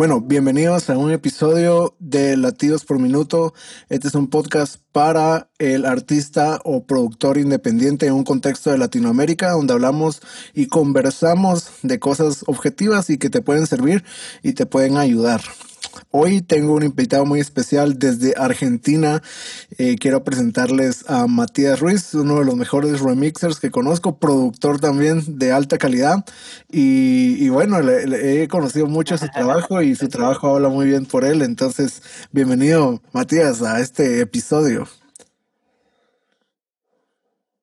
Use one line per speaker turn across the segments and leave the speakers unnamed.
Bueno, bienvenidos a un episodio de Latidos por Minuto. Este es un podcast para el artista o productor independiente en un contexto de Latinoamérica, donde hablamos y conversamos de cosas objetivas y que te pueden servir y te pueden ayudar. Hoy tengo un invitado muy especial desde Argentina. Eh, quiero presentarles a Matías Ruiz, uno de los mejores remixers que conozco, productor también de alta calidad. Y, bueno, le, he conocido mucho su trabajo y su trabajo habla muy bien por él. Entonces, bienvenido, Matías, a este episodio.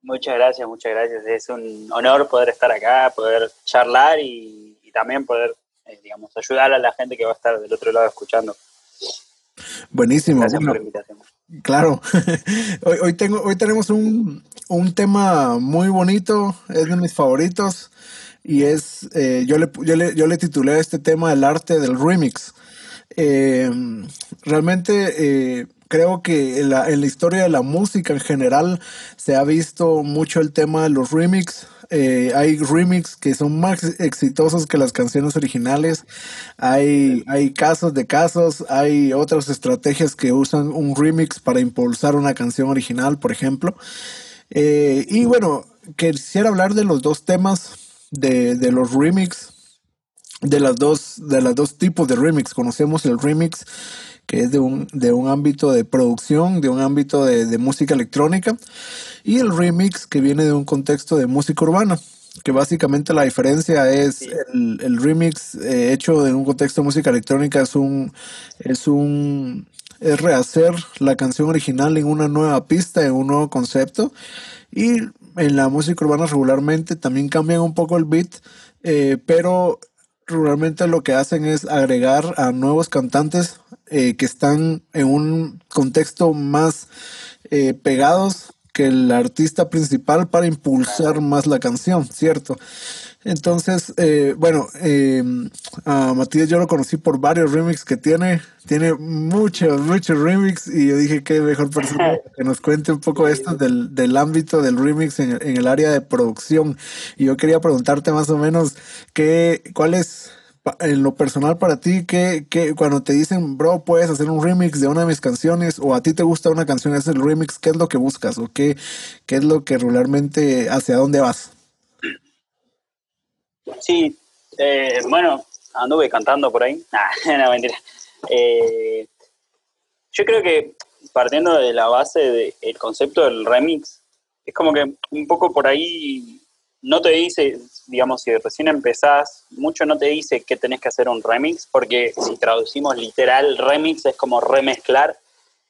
Muchas gracias, muchas gracias. Es un honor poder estar acá, poder charlar y también poder eh, digamos, ayudar a la gente que va a estar del otro lado escuchando.
Buenísimo. Gracias por la invitación. Claro. hoy, hoy, tengo, hoy tenemos un, un, tema muy bonito, es de mis favoritos, y es, eh, yo, le, yo, le, yo le titulé a este tema el arte del remix. Eh, realmente creo que en la, en la, historia de la música en general se ha visto mucho el tema de los remix eh, hay remix que son más exitosos que las canciones originales. Hay, hay casos de casos, hay otras estrategias que usan un remix para impulsar una canción original, por ejemplo. Eh, y bueno, quisiera hablar de los dos temas de, de los remix de de los dos tipos de remix conocemos el remix que es de un, de un ámbito de producción, de un ámbito de, música electrónica, y el remix que viene de un contexto de música urbana, que básicamente la diferencia es el, remix eh, hecho en un contexto de música electrónica es un, es un, es rehacer la canción original en una nueva pista, en un nuevo concepto, y en la música urbana regularmente también cambian un poco el beat, eh, pero regularmente lo que hacen es agregar a nuevos cantantes eh, que están en un contexto más eh, pegados que el artista principal para impulsar más la canción, ¿cierto? Entonces, eh, bueno, a Matías yo lo conocí por varios remix que tiene, tiene muchos, muchos remix y yo dije que mejor persona que nos cuente un poco esto del, del ámbito del remix en, en, el área de producción. Y yo quería preguntarte más o menos qué, cuál es en lo personal para ti, que, cuando te dicen, bro, puedes hacer un remix de una de mis canciones o a ti te gusta una canción, es el remix, ¿qué es lo que buscas o qué, qué es lo que regularmente, hacia dónde vas?
Sí, eh, bueno, anduve cantando por ahí. no, mentira. Eh, yo creo que partiendo de la base del concepto del remix, es como que un poco por ahí no te dice, digamos, si recién empezás, mucho no te dice que tenés que hacer un remix, porque si traducimos literal, remix es como remezclar,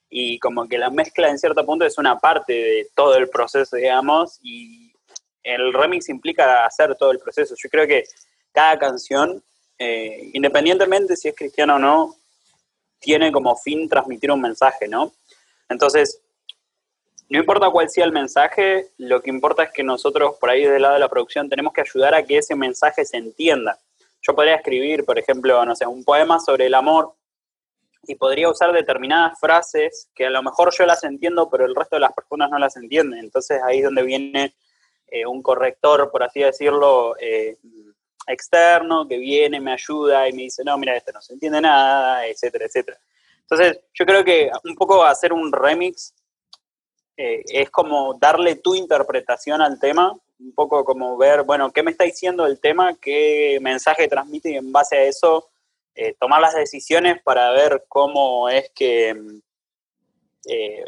y como que la mezcla en cierto punto es una parte de todo el proceso, digamos, y el remix implica hacer todo el proceso. Yo creo que cada canción, eh, independientemente si es cristiana o no, tiene como fin transmitir un mensaje, ¿no? Entonces, no importa cuál sea el mensaje, lo que importa es que nosotros por ahí del lado de la producción tenemos que ayudar a que ese mensaje se entienda. Yo podría escribir, por ejemplo, no sé, un poema sobre el amor y podría usar determinadas frases que a lo mejor yo las entiendo, pero el resto de las personas no las entienden. Entonces ahí es donde viene eh, un corrector, por así decirlo, eh, externo, que viene, me ayuda y me dice, no, mira, esto no se entiende nada, etcétera, etcétera. Entonces yo creo que un poco hacer un remix eh, es como darle tu interpretación al tema, un poco como ver, bueno, qué me está diciendo el tema, qué mensaje transmite y en base a eso tomar las decisiones para ver cómo es que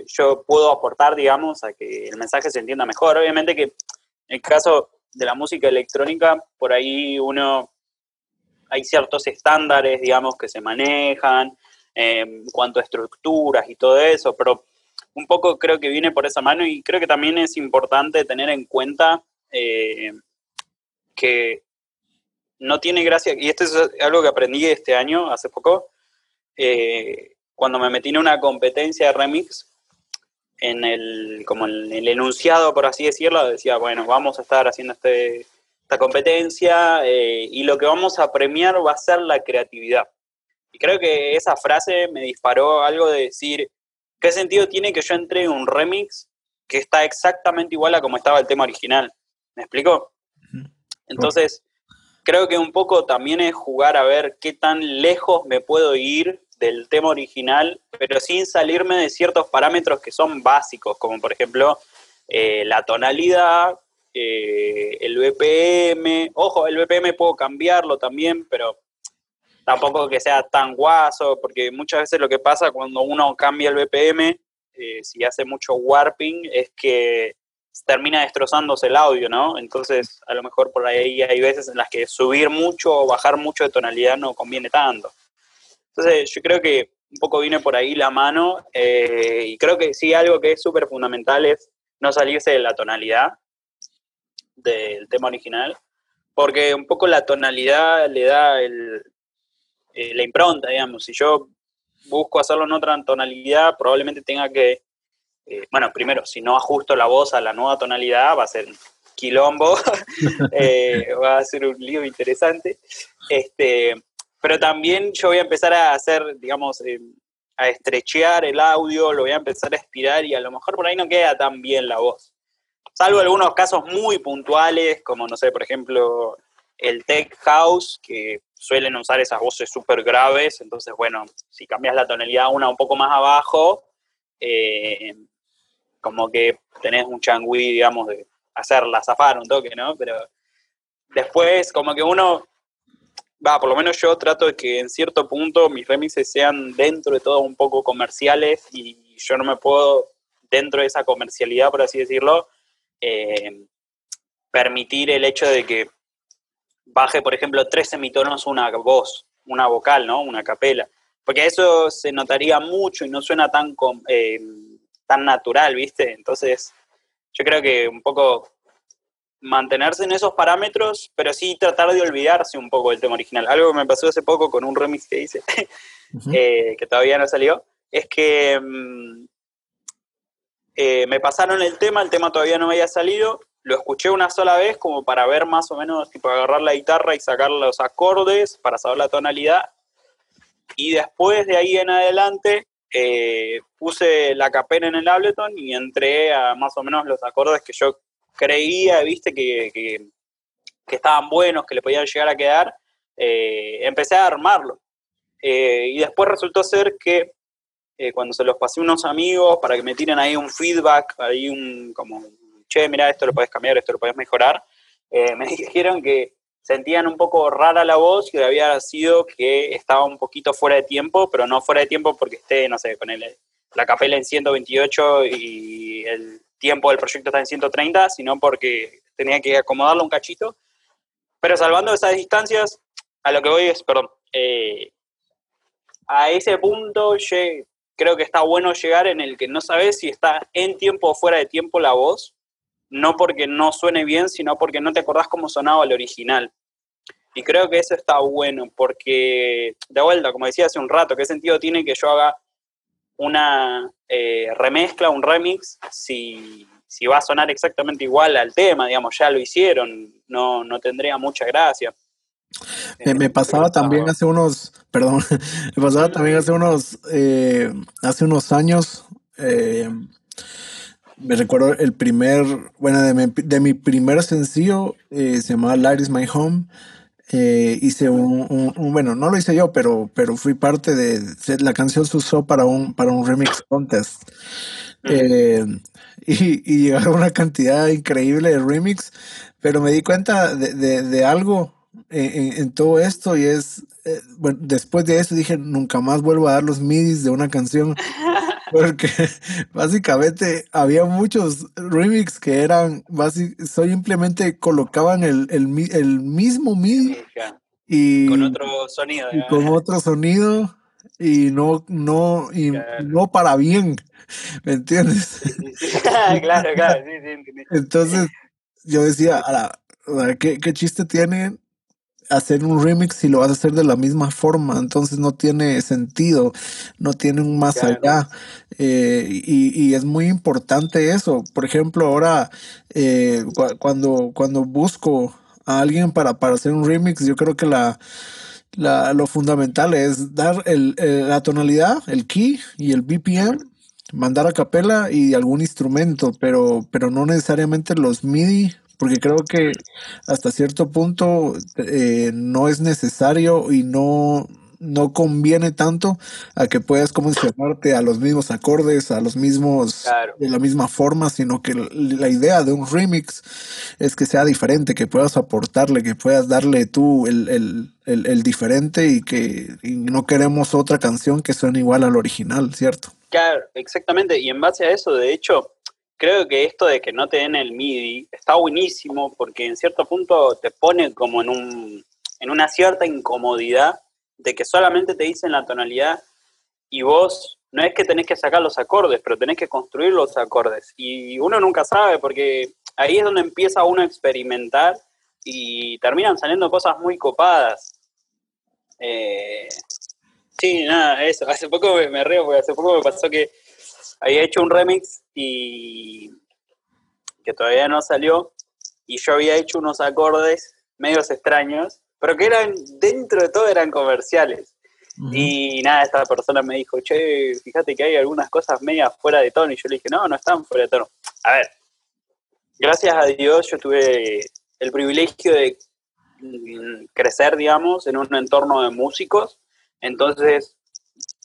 yo puedo aportar, digamos, a que el mensaje se entienda mejor. Obviamente que el caso de la música electrónica, por ahí uno, hay ciertos estándares, digamos, que se manejan en cuanto a estructuras y todo eso, pero un poco creo que viene por esa mano y creo que también es importante tener en cuenta eh, que no tiene gracia, y esto es algo que aprendí este año, hace poco, eh, cuando me metí en una competencia de remix, en el, como en el enunciado, por así decirlo, decía, bueno, vamos a estar haciendo este, esta competencia eh, y lo que vamos a premiar va a ser la creatividad. Y creo que esa frase me disparó algo de decir, ¿Qué sentido tiene que yo entregue un remix que está exactamente igual a como estaba el tema original? ¿Me explico? Entonces, creo que un poco también es jugar a ver qué tan lejos me puedo ir del tema original, pero sin salirme de ciertos parámetros que son básicos, como por ejemplo eh, la tonalidad, eh, el BPM, ojo, el BPM puedo cambiarlo también, pero tampoco que sea tan guaso, porque muchas veces lo que pasa cuando uno cambia el BPM, eh, si hace mucho warping, es que termina destrozándose el audio, ¿no? Entonces, a lo mejor por ahí hay veces en las que subir mucho o bajar mucho de tonalidad no conviene tanto. Entonces, yo creo que un poco viene por ahí la mano eh, y creo que sí, algo que es súper fundamental es no salirse de la tonalidad del tema original, porque un poco la tonalidad le da el, eh, la impronta, digamos. Si yo busco hacerlo en otra tonalidad, probablemente tenga que, eh, bueno, primero, si no ajusto la voz a la nueva tonalidad, va a ser quilombo, va a ser un lío interesante. Este, pero también yo voy a empezar a hacer, digamos, a estrechear el audio, lo voy a empezar a estirar y a lo mejor por ahí no queda tan bien la voz. Salvo algunos casos muy puntuales, como, no sé, por ejemplo, el tech house, que suelen usar esas voces súper graves, entonces, bueno, si cambias la tonalidad una un poco más abajo, eh, como que tenés un changui, digamos, de hacerla zafar un toque, ¿no? Pero después, como que uno, va, por lo menos yo trato de que en cierto punto mis remixes sean dentro de todo un poco comerciales y yo no me puedo, dentro de esa comercialidad, por así decirlo, eh, permitir el hecho de que baje, por ejemplo, tres semitonos una voz, una vocal, ¿no? Una capela. Porque eso se notaría mucho y no suena tan, eh, tan natural, ¿viste? Entonces, yo creo que un poco mantenerse en esos parámetros, pero sí tratar de olvidarse un poco del tema original. Algo que me pasó hace poco con un remix que hice, eh, que todavía no salió, es que mm, eh, me pasaron el tema, el tema todavía no me había salido, lo escuché una sola vez como para ver más o menos, tipo agarrar la guitarra y sacar los acordes para saber la tonalidad. Y después de ahí en adelante eh, puse la capena en el Ableton y entré a más o menos los acordes que yo creía, viste, que, que, estaban buenos, que le podían llegar a quedar. Eh, empecé a armarlo. Eh, y después resultó ser que cuando se los pasé a unos amigos para que me tiren ahí un feedback, ahí un como che, mira, esto lo puedes cambiar, esto lo puedes mejorar, eh, me dijeron que sentían un poco rara la voz y que había sido que estaba un poquito fuera de tiempo, pero no fuera de tiempo porque esté, no sé, con el, la capela en 128 y el tiempo del proyecto está en 130, sino porque tenía que acomodarlo un cachito. Pero salvando esas distancias, a lo que voy es, perdón, eh, a ese punto creo que está bueno llegar en el que no sabes si está en tiempo o fuera de tiempo la voz, no porque no suene bien, sino porque no te acordás cómo sonaba el original. Y creo que eso está bueno, porque, de vuelta, como decía hace un rato, ¿qué sentido tiene que yo haga una eh, remezcla, un remix, si, va a sonar exactamente igual al tema, digamos, ya lo hicieron, no, no tendría mucha gracia.
Me, eh, pasaba también hace unos, perdón, me pasaba también hace unos, eh, hace unos años, me recuerdo el primer, bueno, de mi, de mi primer sencillo, se llamaba Light is My Home. Eh, hice un, bueno, no lo hice yo, pero, pero fui parte de, la canción se usó para un, para un remix contest. Eh, y, y llegaron una cantidad increíble de remix, pero me di cuenta de, de, algo en, en, todo esto y es, bueno, después de eso dije, nunca más vuelvo a dar los midis de una canción porque básicamente había muchos remix que eran, simplemente colocaban el, el, mismo MIDI y
con otro sonido.
Y con otro sonido y no, no, y no para bien, ¿me entiendes?
claro, claro, sí, sí,
Entonces yo decía, ¿qué, ¿qué chiste tiene hacer un remix si lo vas a hacer de la misma forma, entonces no tiene sentido, no tiene un más allá. Eh, y, es muy importante eso. Por ejemplo, ahora eh, cuando, cuando busco a alguien para, para hacer un remix, yo creo que la, la lo fundamental es dar el, la tonalidad, el key y el BPM, mandar a capela y algún instrumento, pero, pero no necesariamente los MIDI porque creo que hasta cierto punto eh, no es necesario y no, no conviene tanto a que puedas como encerrarte a los mismos acordes, a los mismos, de la misma forma, sino que la idea de un remix es que sea diferente, que puedas aportarle, que puedas darle tú el, el, el, el diferente y que y no queremos otra canción que suene igual al original, ¿cierto?
Claro, exactamente. Y en base a eso, de hecho, creo que esto de que no te den el MIDI está buenísimo porque en cierto punto te pone como en, un, en una cierta incomodidad de que solamente te dicen la tonalidad y vos no es que tenés que sacar los acordes, pero tenés que construir los acordes. Y uno nunca sabe porque ahí es donde empieza uno a experimentar y terminan saliendo cosas muy copadas. Eh, sí, nada, eso. Hace poco me, me, porque hace poco me pasó que había hecho un remix y que todavía no salió y yo había hecho unos acordes medios extraños pero que eran, dentro de todo eran comerciales. Y nada, esta persona me dijo, che, fíjate que hay algunas cosas medias fuera de tono. Y yo le dije, no, no están fuera de tono. A ver, gracias a Dios yo tuve el privilegio de mm, crecer, digamos, en un entorno de músicos. Entonces,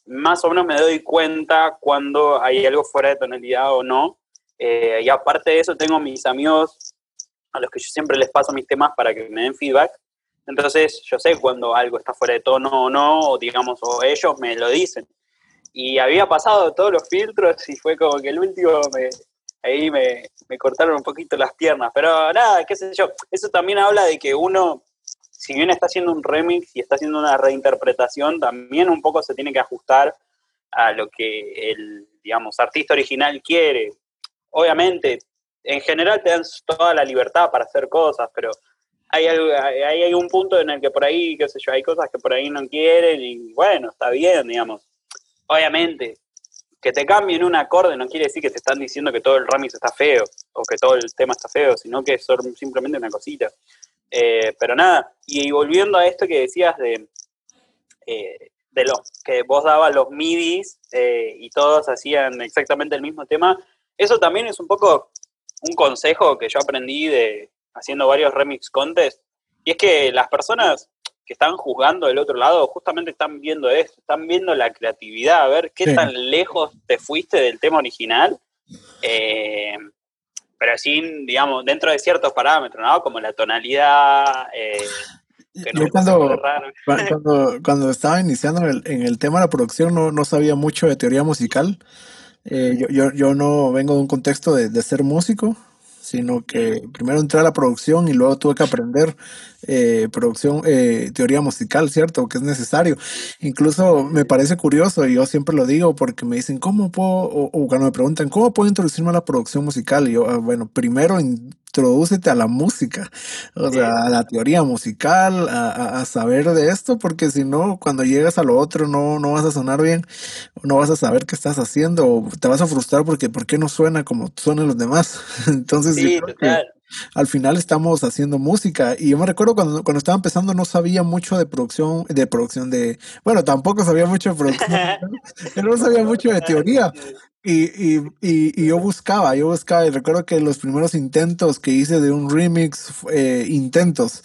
más o menos me doy cuenta cuando hay algo fuera de tonalidad o no. Eh, y aparte de eso, tengo mis amigos a los que yo siempre les paso mis temas para que me den feedback. Entonces yo sé cuando algo está fuera de tono o no, o digamos, o ellos me lo dicen. Y había pasado todos los filtros y fue como que el último me, ahí me, me cortaron un poquito las piernas. Pero nada, qué sé yo, eso también habla de que uno, si bien está haciendo un remix y está haciendo una reinterpretación, también un poco se tiene que ajustar a lo que el, digamos, artista original quiere. Obviamente, en general te dan toda la libertad para hacer cosas, pero hay, hay, un punto en el que por ahí, qué sé yo, hay cosas que por ahí no quieren y bueno, está bien, digamos. Obviamente, que te cambien un acorde no quiere decir que te están diciendo que todo el remix está feo o que todo el tema está feo, sino que es simplemente una cosita. Eh, pero nada, y, volviendo a esto que decías de, eh, de los que vos dabas los midis eh, y todos hacían exactamente el mismo tema, eso también es un poco un consejo que yo aprendí de, haciendo varios remix contests, y es que las personas que están juzgando del otro lado justamente están viendo esto, están viendo la creatividad, a ver qué tan lejos te fuiste del tema original, eh, pero sin, digamos, dentro de ciertos parámetros, ¿no? Como la tonalidad. Eh,
Yo cuando, cuando, cuando, estaba iniciando en el, en el, tema de la producción no, no sabía mucho de teoría musical. Eh, yo, yo, yo, no vengo de un contexto de, de ser músico, sino que primero entré a la producción y luego tuve que aprender eh, producción, eh, teoría musical, ¿cierto? Que es necesario. Incluso me parece curioso, y yo siempre lo digo, porque me dicen, ¿cómo puedo, o, cuando me preguntan, ¿cómo puedo introducirme a la producción musical? Y yo, ah, bueno, primero introdúcete a la música, o sea, a la teoría musical, a, a, saber de esto, porque si no, cuando llegas a lo otro no, no vas a sonar bien, no vas a saber qué estás haciendo, o te vas a frustrar porque ¿por qué no suena como suenan los demás? Entonces,
sí,
al final estamos haciendo música. Y yo me recuerdo cuando, cuando estaba empezando no sabía mucho de producción, de producción de, bueno, tampoco sabía mucho de producción, pero no sabía mucho de teoría. Y, y, y, yo buscaba, yo buscaba, y recuerdo que los primeros intentos que hice de un remix, eh, intentos,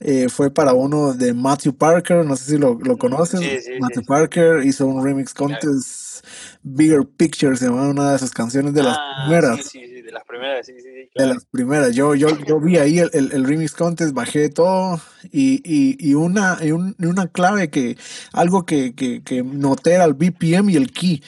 eh, fue para uno de Matthew Parker, no sé si lo, lo conoces. Matthew Parker hizo un remix contest, Bigger Picture, se llama una de sus canciones de las
ah,
primeras.
Sí, sí, de las primeras, sí, sí.
De las primeras. Yo, yo, yo vi ahí el, el, remix contest, bajé todo y, y, y una, y una clave que, algo que, que, que noté era el BPM y el key.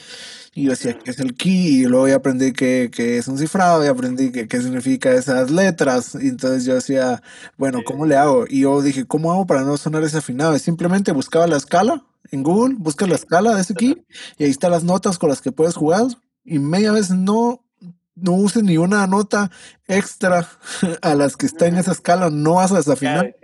Y yo decía, ¿qué es el key? Y luego ya aprendí que, que es un cifrado y aprendí qué que significa esas letras. Y entonces yo decía, bueno, ¿cómo le hago? Y yo dije, ¿cómo hago para no sonar desafinado? Y simplemente buscaba la escala en Google, busca la escala de ese key y ahí están las notas con las que puedes jugar. Y media vez no no uses ni una nota extra a las que está en esa escala, no vas a desafinar.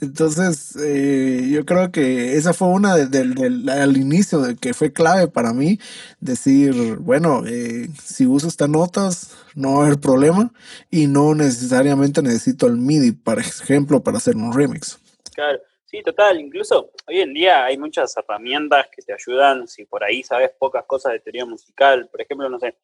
Entonces, eh, yo creo que esa fue una del al inicio de que fue clave para mí decir, bueno, eh, si uso estas notas, no va a haber problema y no necesariamente necesito el MIDI, por ejemplo, para hacer un remix.
Claro. Sí, total. Incluso hoy en día hay muchas herramientas que te ayudan si por ahí sabes pocas cosas de teoría musical. Por ejemplo, no sé,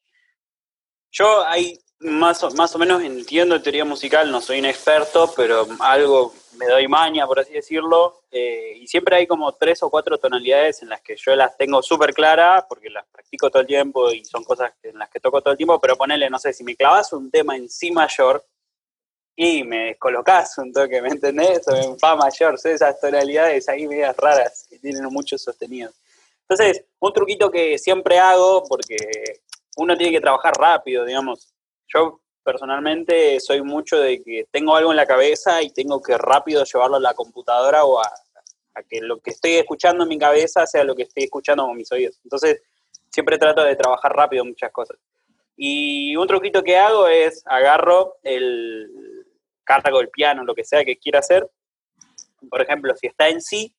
yo hay más o, más o menos entiendo teoría musical, no soy un experto, pero algo me doy maña, por así decirlo, eh, y siempre hay como tres o cuatro tonalidades en las que yo las tengo súper claras, porque las practico todo el tiempo y son cosas en las que toco todo el tiempo, pero ponele, no sé, si me clavas un tema en Si mayor y me descolocás un toque, ¿me entendés? O en Fa mayor, esas tonalidades ahí medias raras que tienen muchos sostenidos. Entonces, un truquito que siempre hago, porque uno tiene que trabajar rápido, digamos, yo personalmente soy mucho de que tengo algo en la cabeza y tengo que rápido llevarlo a la computadora o a, que lo que estoy escuchando en mi cabeza sea lo que estoy escuchando con mis oídos. Entonces, siempre trato de trabajar rápido muchas cosas. Y un truquito que hago es agarro el cargo el piano, lo que sea que quiera hacer. Por ejemplo, si está en sí,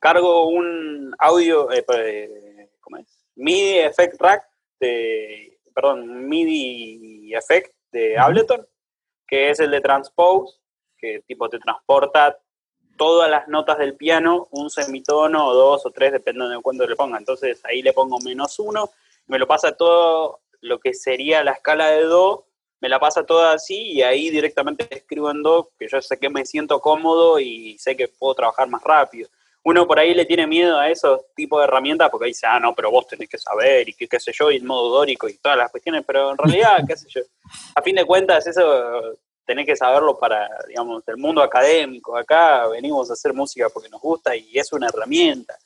cargo un audio, eh, eh, ¿cómo es? MIDI Effect Rack de perdón, MIDI Effect de Ableton, que es el de Transpose, que tipo te transporta todas las notas del piano, un semitono o dos o tres, depende de cuánto le ponga. Entonces ahí le pongo menos uno, me lo pasa todo lo que sería la escala de Do, me la pasa toda así y ahí directamente escribo en Do, que yo sé que me siento cómodo y sé que puedo trabajar más rápido uno por ahí le tiene miedo a esos tipos de herramientas porque dice, ah, no, pero vos tenés que saber y qué, sé yo, y el modo dórico y todas las cuestiones, pero en realidad, qué sé yo, a fin de cuentas eso tenés que saberlo para, digamos, el mundo académico. Acá venimos a hacer música porque nos gusta y es una herramienta.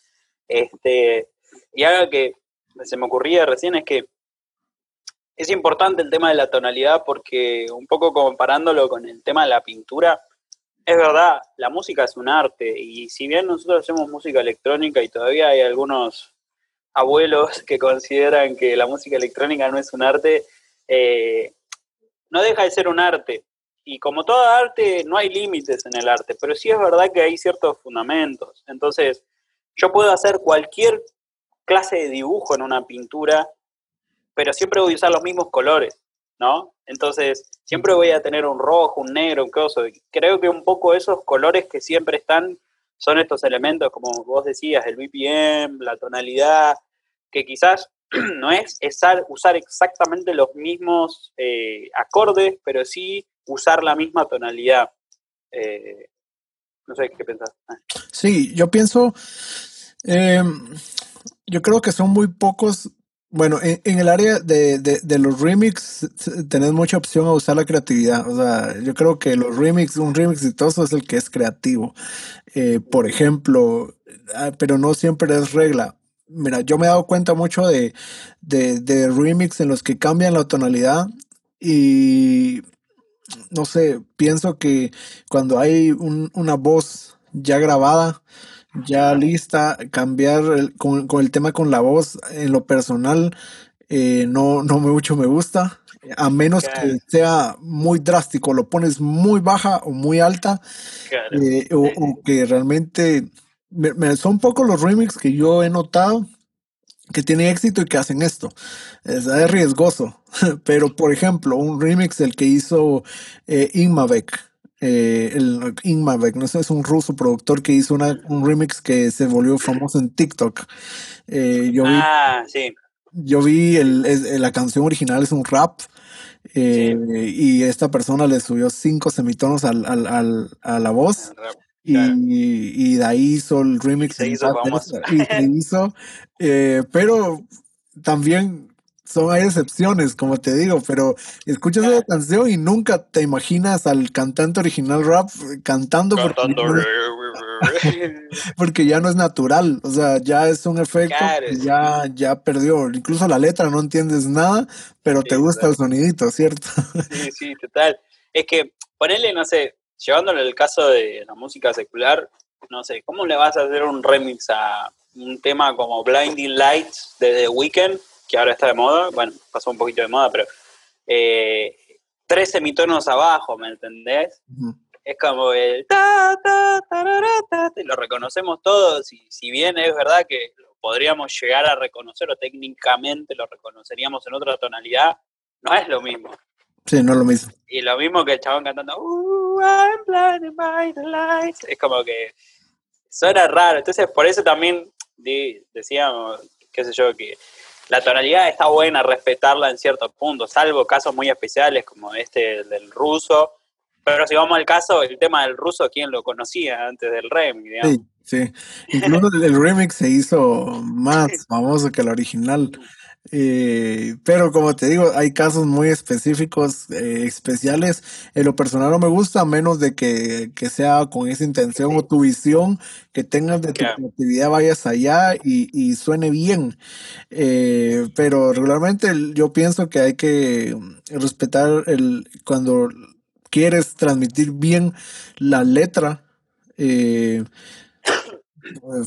Este, y algo que se me ocurría recién es que es importante el tema de la tonalidad porque un poco comparándolo con el tema de la pintura, es verdad, la música es un arte y si bien nosotros hacemos música electrónica y todavía hay algunos abuelos que consideran que la música electrónica no es un arte, eh, no deja de ser un arte. Y como toda arte, no hay límites en el arte, pero sí es verdad que hay ciertos fundamentos. Entonces, yo puedo hacer cualquier clase de dibujo en una pintura, pero siempre voy a usar los mismos colores. ¿No? Entonces, siempre voy a tener un rojo, un negro, un coso. Creo que un poco esos colores que siempre están son estos elementos, como vos decías, el BPM, la tonalidad, que quizás no es, usar exactamente los mismos eh, acordes, pero sí usar la misma tonalidad. Eh, no sé qué pensás.
Sí, yo pienso, em, yo creo que son muy pocos bueno, en, el área de, de, los remix tenés mucha opción a usar la creatividad. O sea, yo creo que los remix, un remix exitoso es el que es creativo. Eh, por ejemplo, ah, pero no siempre es regla. Mira, yo me he dado cuenta mucho de, de, remix en los que cambian la tonalidad y no sé, pienso que cuando hay una voz ya grabada, ya lista, cambiar con, el tema con la voz, en lo personal, eh, no, no mucho me gusta, a menos que sea muy drástico, lo pones muy baja o muy alta, eh, o, que realmente son pocos los remix que yo he notado que tienen éxito y que hacen esto. Es, riesgoso, pero por ejemplo, un remix el que hizo eh, eh, el Ingmavek, no es un ruso productor que hizo un remix que se volvió famoso en TikTok. Eh, yo vi,
ah, sí.
Yo vi el, la canción original, es un rap. Eh, y esta persona le subió cinco semitonos al, al, a la voz. Y, y, de ahí hizo el remix.
se hizo
Y se hizo. pero también son, hay excepciones, como te digo, pero escuchas esa canción y nunca te imaginas al cantante original rap cantando, porque, ya no es natural, o sea, ya es un efecto ya, ya perdió, incluso la letra no entiendes nada, pero te gusta el sonidito, ¿cierto?
sí, sí, total. Es que ponerle, no sé, llevándole el caso de la música secular, no sé, ¿cómo le vas a hacer un remix a un tema como Blinding Lights de The Weeknd? Que ahora está de moda, bueno, pasó un poquito de moda, pero eh, tres semitonos abajo, ¿me entendés? Es como el ta, ta, ta, lo reconocemos todos, y si bien es verdad que lo podríamos llegar a reconocer o técnicamente lo reconoceríamos en otra tonalidad, no es lo mismo.
Sí, no es lo mismo.
Y lo mismo que el chabón cantando, I'm blinded by the lights, es como que suena raro. Entonces, por eso también decíamos, qué sé yo, que la tonalidad está buena, respetarla en ciertos puntos, salvo casos muy especiales como este del ruso. Pero si vamos al caso, el tema del ruso, ¿quién lo conocía antes del remix?
Sí, sí. Incluso el remix se hizo más famoso que el original. Eh, pero como te digo, hay casos muy específicos, eh, especiales. En lo personal no me gusta, a menos de que, que, sea con esa intención o tu visión, que tengas de tu creatividad, vayas allá y, y suene bien. Eh, pero regularmente yo pienso que hay que respetar el cuando quieres transmitir bien la letra. Eh,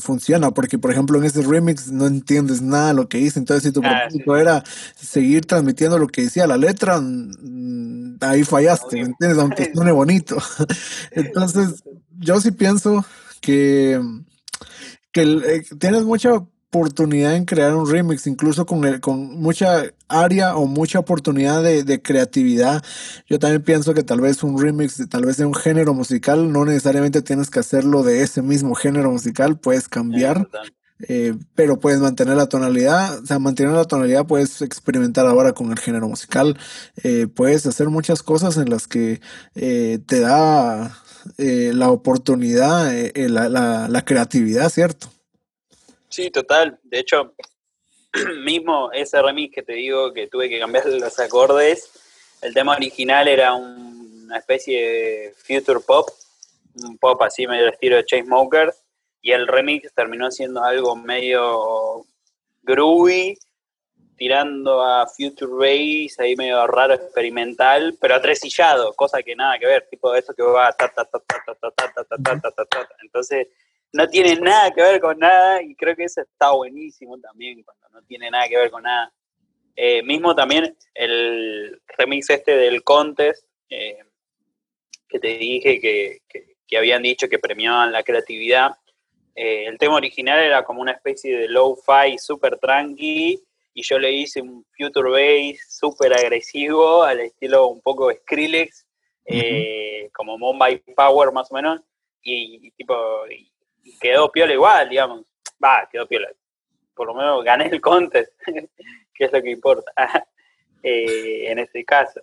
funciona, porque por ejemplo en ese remix no entiendes nada de lo que dice, entonces si tu ah, propósito era seguir transmitiendo lo que decía la letra, ahí fallaste, entiendes? Aunque suene bonito. entonces yo sí pienso que, que eh, tienes mucha oportunidad en crear un remix, incluso con, el, con mucha área o mucha oportunidad de, de, creatividad. Yo también pienso que tal vez un remix, tal vez de un género musical, no necesariamente tienes que hacerlo de ese mismo género musical, puedes cambiar. Eh, pero puedes mantener la tonalidad, o sea, mantener la tonalidad puedes experimentar ahora con el género musical, eh, puedes hacer muchas cosas en las que eh, te da la oportunidad, la, la, la creatividad, ¿cierto?
Sí, total. De hecho, mismo ese remix que te digo que tuve que cambiar los acordes, el tema original era una especie de future pop, un pop así medio estilo de Chainsmokers, y el remix terminó siendo algo medio groovy, tirando a future bass, ahí medio raro, experimental, pero atresillado, cosa que nada que ver, tipo eso que va ta ta ta ta ta ta ta ta ta ta ta Entonces, no tiene nada que ver con nada y creo que eso está buenísimo también cuando no tiene nada que ver con nada. Eh, mismo también el remix este del Contest, eh, que te dije que, habían dicho que premiaban la creatividad. Eh, el tema original era como una especie de low-fi super tranqui y yo le hice un future bass súper agresivo al estilo un poco Skrillex, como Mumbai Power más o menos. Y, tipo, quedó piola igual, digamos. Va, quedó piola. Por lo menos gané el contest, que es lo que importa eh, en este caso.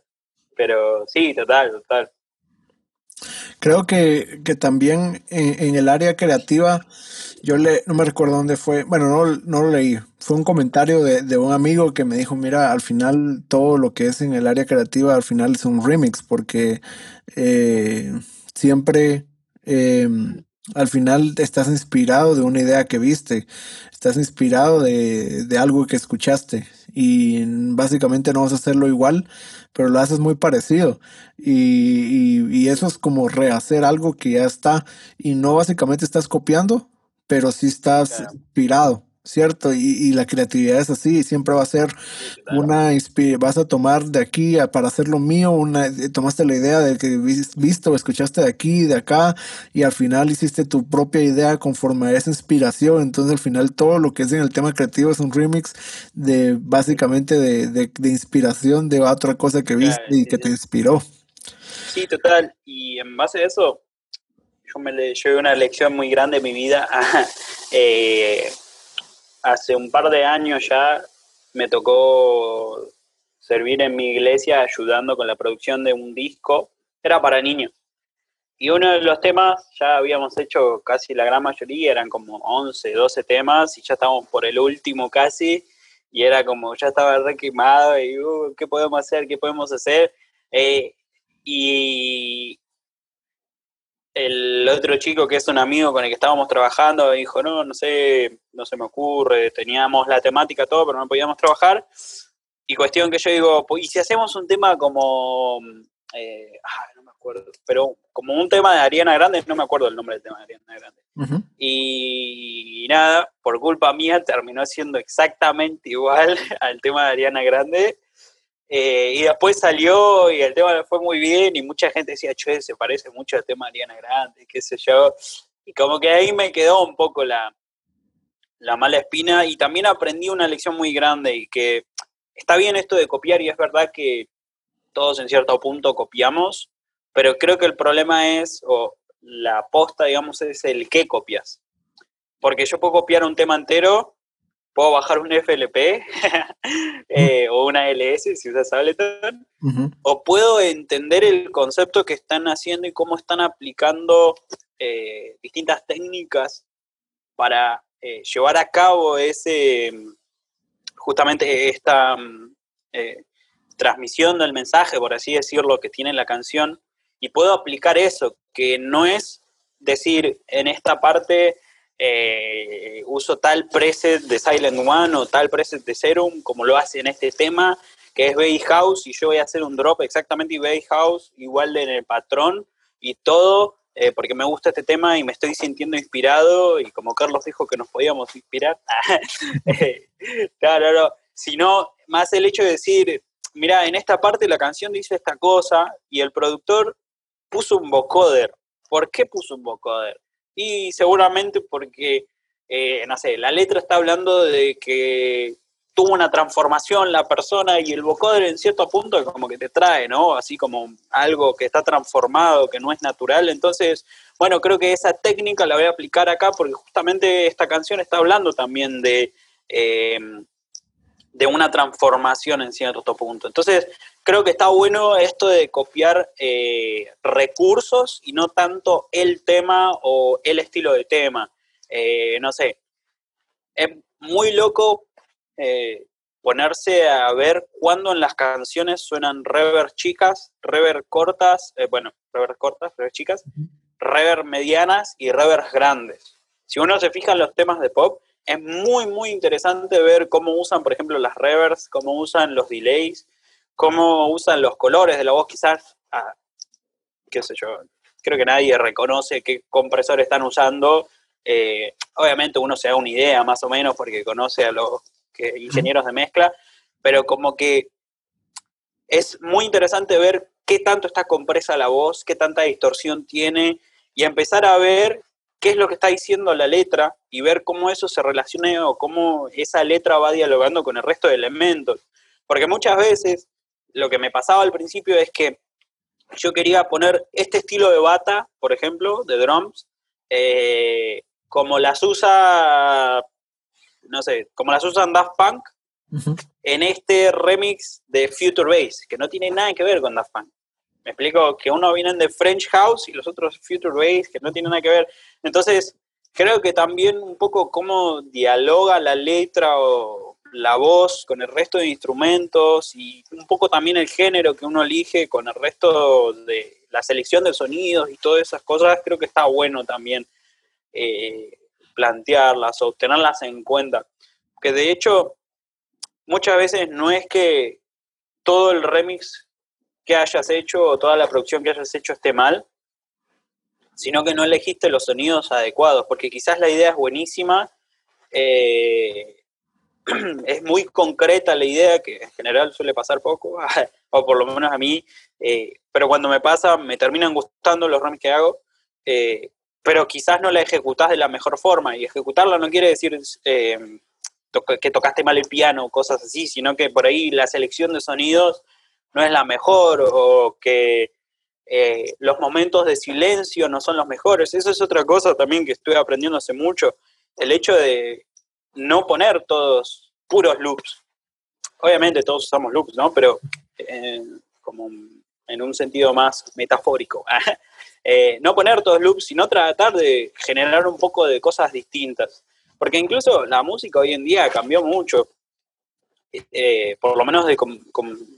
Pero sí, total, total.
Creo que, que también en, el área creativa, yo le, no me recuerdo dónde fue, bueno, no, no lo leí, fue un comentario de, de, un amigo que me dijo, mira, al final todo lo que es en el área creativa, al final es un remix, porque eh, siempre... Eh, al final estás inspirado de una idea que viste, estás inspirado de, de, algo que escuchaste y básicamente no vas a hacerlo igual, pero lo haces muy parecido y, y, y eso es como rehacer algo que ya está y no básicamente estás copiando, pero sí estás inspirado. ¿Cierto? Y, la creatividad es así, siempre va a ser una vas a tomar de aquí para hacer lo mío, una, eh, tomaste la idea del que viste o escuchaste de aquí, de acá, y al final hiciste tu propia idea conforme a esa inspiración, entonces al final todo lo que es en el tema creativo es un remix de básicamente de, de, inspiración de otra cosa que viste y que te inspiró.
Sí, total, y en base a eso, yo me llevé una lección muy grande en mi vida. eh, hace un par de años ya me tocó servir en mi iglesia ayudando con la producción de un disco. Era para niños. Y uno de los temas, ya habíamos hecho casi la gran mayoría, eran como 11, 12 temas y ya estábamos por el último casi. Y era como, ya estaba re quemado y, uh, ¿qué podemos hacer? ¿Qué podemos hacer? Eh, y, el otro chico que es un amigo con el que estábamos trabajando dijo, no, no sé, no se me ocurre, teníamos la temática todo, pero no podíamos trabajar. Y cuestión que yo digo, ¿y si hacemos un tema como, eh, ah, no me acuerdo, pero como un tema de Ariana Grande, no me acuerdo el nombre del tema de Ariana Grande. y, nada, por culpa mía terminó siendo exactamente igual al tema de Ariana Grande eh, y después salió y el tema fue muy bien y mucha gente decía, che, se parece mucho al tema de Ariana Grande, qué sé yo. Y como que ahí me quedó un poco la, la mala espina y también aprendí una lección muy grande y que está bien esto de copiar y es verdad que todos en cierto punto copiamos, pero creo que el problema es, o la aposta, digamos, es el qué copias. Porque yo puedo copiar un tema entero puedo bajar un FLP eh, o una LS si usas Ableton, o puedo entender el concepto que están haciendo y cómo están aplicando eh, distintas técnicas para eh, llevar a cabo ese, justamente esta transmisión del mensaje, por así decirlo, que tiene la canción, y puedo aplicar eso, que no es decir en esta parte eh, uso tal preset de Silent One o tal preset de Serum, como lo hace en este tema, que es Bay House, y yo voy a hacer un drop exactamente Bay House, igual en el patrón, y todo, eh, porque me gusta este tema y me estoy sintiendo inspirado, y como Carlos dijo que nos podíamos inspirar, eh, claro, no, sino más el hecho de decir, mira, en esta parte la canción dice esta cosa, y el productor puso un vocoder. ¿Por qué puso un vocoder? Y seguramente porque, eh, no sé, la letra está hablando de que tuvo una transformación la persona y el vocoder en cierto punto como que te trae, ¿no? Así como algo que está transformado, que no es natural. Entonces, bueno, creo que esa técnica la voy a aplicar acá porque justamente esta canción está hablando también de, eh, de una transformación en cierto punto. Entonces, creo que está bueno esto de copiar eh, recursos y no tanto el tema o el estilo de tema. Eh, no sé, es muy loco eh, ponerse a ver cuándo en las canciones suenan rever chicas, rever cortas, bueno, rever cortas, rever chicas, rever medianas y rever grandes. Si uno se fija en los temas de pop, es muy, muy interesante ver cómo usan, por ejemplo, las revers, cómo usan los delays, cómo usan los colores de la voz, quizás, ah, qué sé yo, creo que nadie reconoce qué compresor están usando. Eh, obviamente uno se da una idea más o menos porque conoce a los ingenieros de mezcla, pero como que es muy interesante ver qué tanto está compresa la voz, qué tanta distorsión tiene y empezar a ver qué es lo que está diciendo la letra y ver cómo eso se relaciona o cómo esa letra va dialogando con el resto de elementos. Porque muchas veces lo que me pasaba al principio es que yo quería poner este estilo de bata, por ejemplo, de drums, eh, como las usa, no sé, como las usan Daft Punk, en este remix de Future Bass, que no tiene nada que ver con Daft Punk. Explico que uno vienen de French House y los otros Future Bass, que no tienen nada que ver. Entonces, creo que también un poco cómo dialoga la letra o la voz con el resto de instrumentos y un poco también el género que uno elige con el resto de la selección de sonidos y todas esas cosas, creo que está bueno también eh, plantearlas o tenerlas en cuenta. Que de hecho, muchas veces no es que todo el remix que hayas hecho o toda la producción que hayas hecho esté mal, sino que no elegiste los sonidos adecuados, porque quizás la idea es buenísima, eh, es muy concreta la idea, que en general suele pasar poco, o por lo menos a mí, eh, pero cuando me pasa me terminan gustando los remix que hago, eh, pero quizás no la ejecutás de la mejor forma, y ejecutarla no quiere decir eh, que tocaste mal el piano o cosas así, sino que por ahí la selección de sonidos no es la mejor, o que los momentos de silencio no son los mejores, eso es otra cosa también que estoy aprendiendo hace mucho, el hecho de no poner todos puros loops. Obviamente todos usamos loops, ¿no? Pero eh, como en un sentido más metafórico. Eh, no poner todos loops, sino tratar de generar un poco de cosas distintas. Porque incluso la música hoy en día cambió mucho. Eh, por lo menos de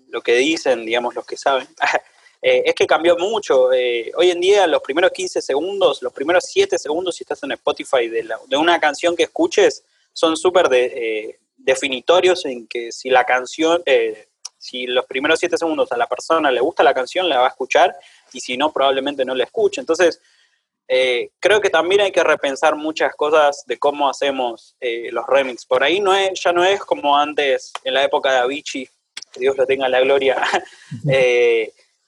lo que dicen, digamos, los que saben, es que cambió mucho. hoy en día, los primeros 15 segundos, los primeros 7 segundos, si estás en Spotify, de, de una canción que escuches, son súper de, eh, definitorios en que si la canción, eh, si los primeros siete segundos a la persona le gusta la canción, la va a escuchar y si no, probablemente no la escuche. Entonces, eh, creo que también hay que repensar muchas cosas de cómo hacemos los remix. Por ahí no es, ya no es como antes, en la época de Avicii, que Dios lo tenga en la gloria,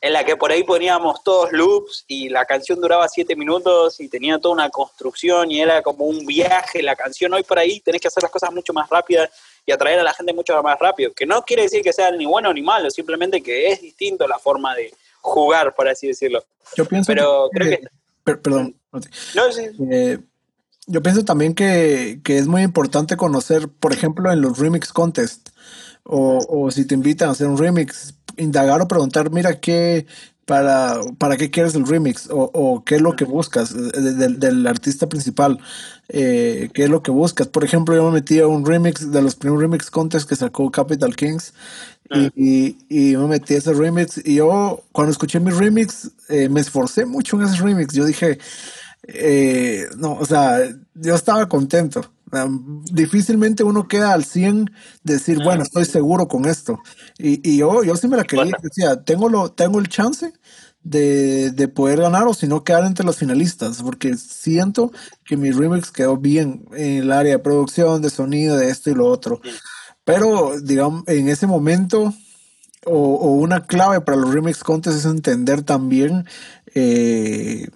en la que por ahí poníamos todos loops y la canción duraba siete minutos y tenía toda una construcción y era como un viaje la canción. Hoy por ahí tenés que hacer las cosas mucho más rápidas y atraer a la gente mucho más rápido, que no quiere decir que sea ni bueno ni malo, simplemente que es distinto la forma de jugar, por así decirlo.
Yo pienso
Pero creo que...
perdón.
No, sí.
Eh, yo pienso también que, que, es muy importante conocer, por ejemplo, en los remix contest, o, o, si te invitan a hacer un remix, indagar o preguntar, mira, ¿qué, para, para qué quieres el remix? O, o qué es lo que buscas eh, del, del artista principal, eh, qué es lo que buscas. Por ejemplo, yo me metí a un remix de los primeros remix contests que sacó Capital Kings. Y, y, y, me metí a ese remix y yo cuando escuché mi remix eh, me esforcé mucho en ese remix yo dije eh, no, o sea, yo estaba contento. Difícilmente uno queda al 100 decir, bueno, estoy seguro con esto. Y, y yo, yo sí me la quería, decía, tengo, lo, tengo el chance de, de, poder ganar o si no quedar entre los finalistas, porque siento que mi remix quedó bien en el área de producción, de sonido, de esto y lo otro. Pero, digamos, en ese momento, o, o una clave para los remix contests es entender también eh,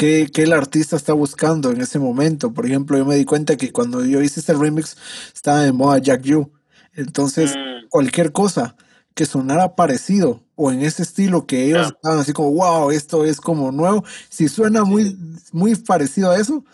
qué, qué, el artista está buscando en ese momento. Por ejemplo, yo me di cuenta que cuando yo hice este remix estaba de moda Jack Yu. Entonces, mm. cualquier cosa que sonara parecido o en ese estilo que ellos yeah. estaban así como, wow, esto es como nuevo, si suena muy, muy parecido a eso,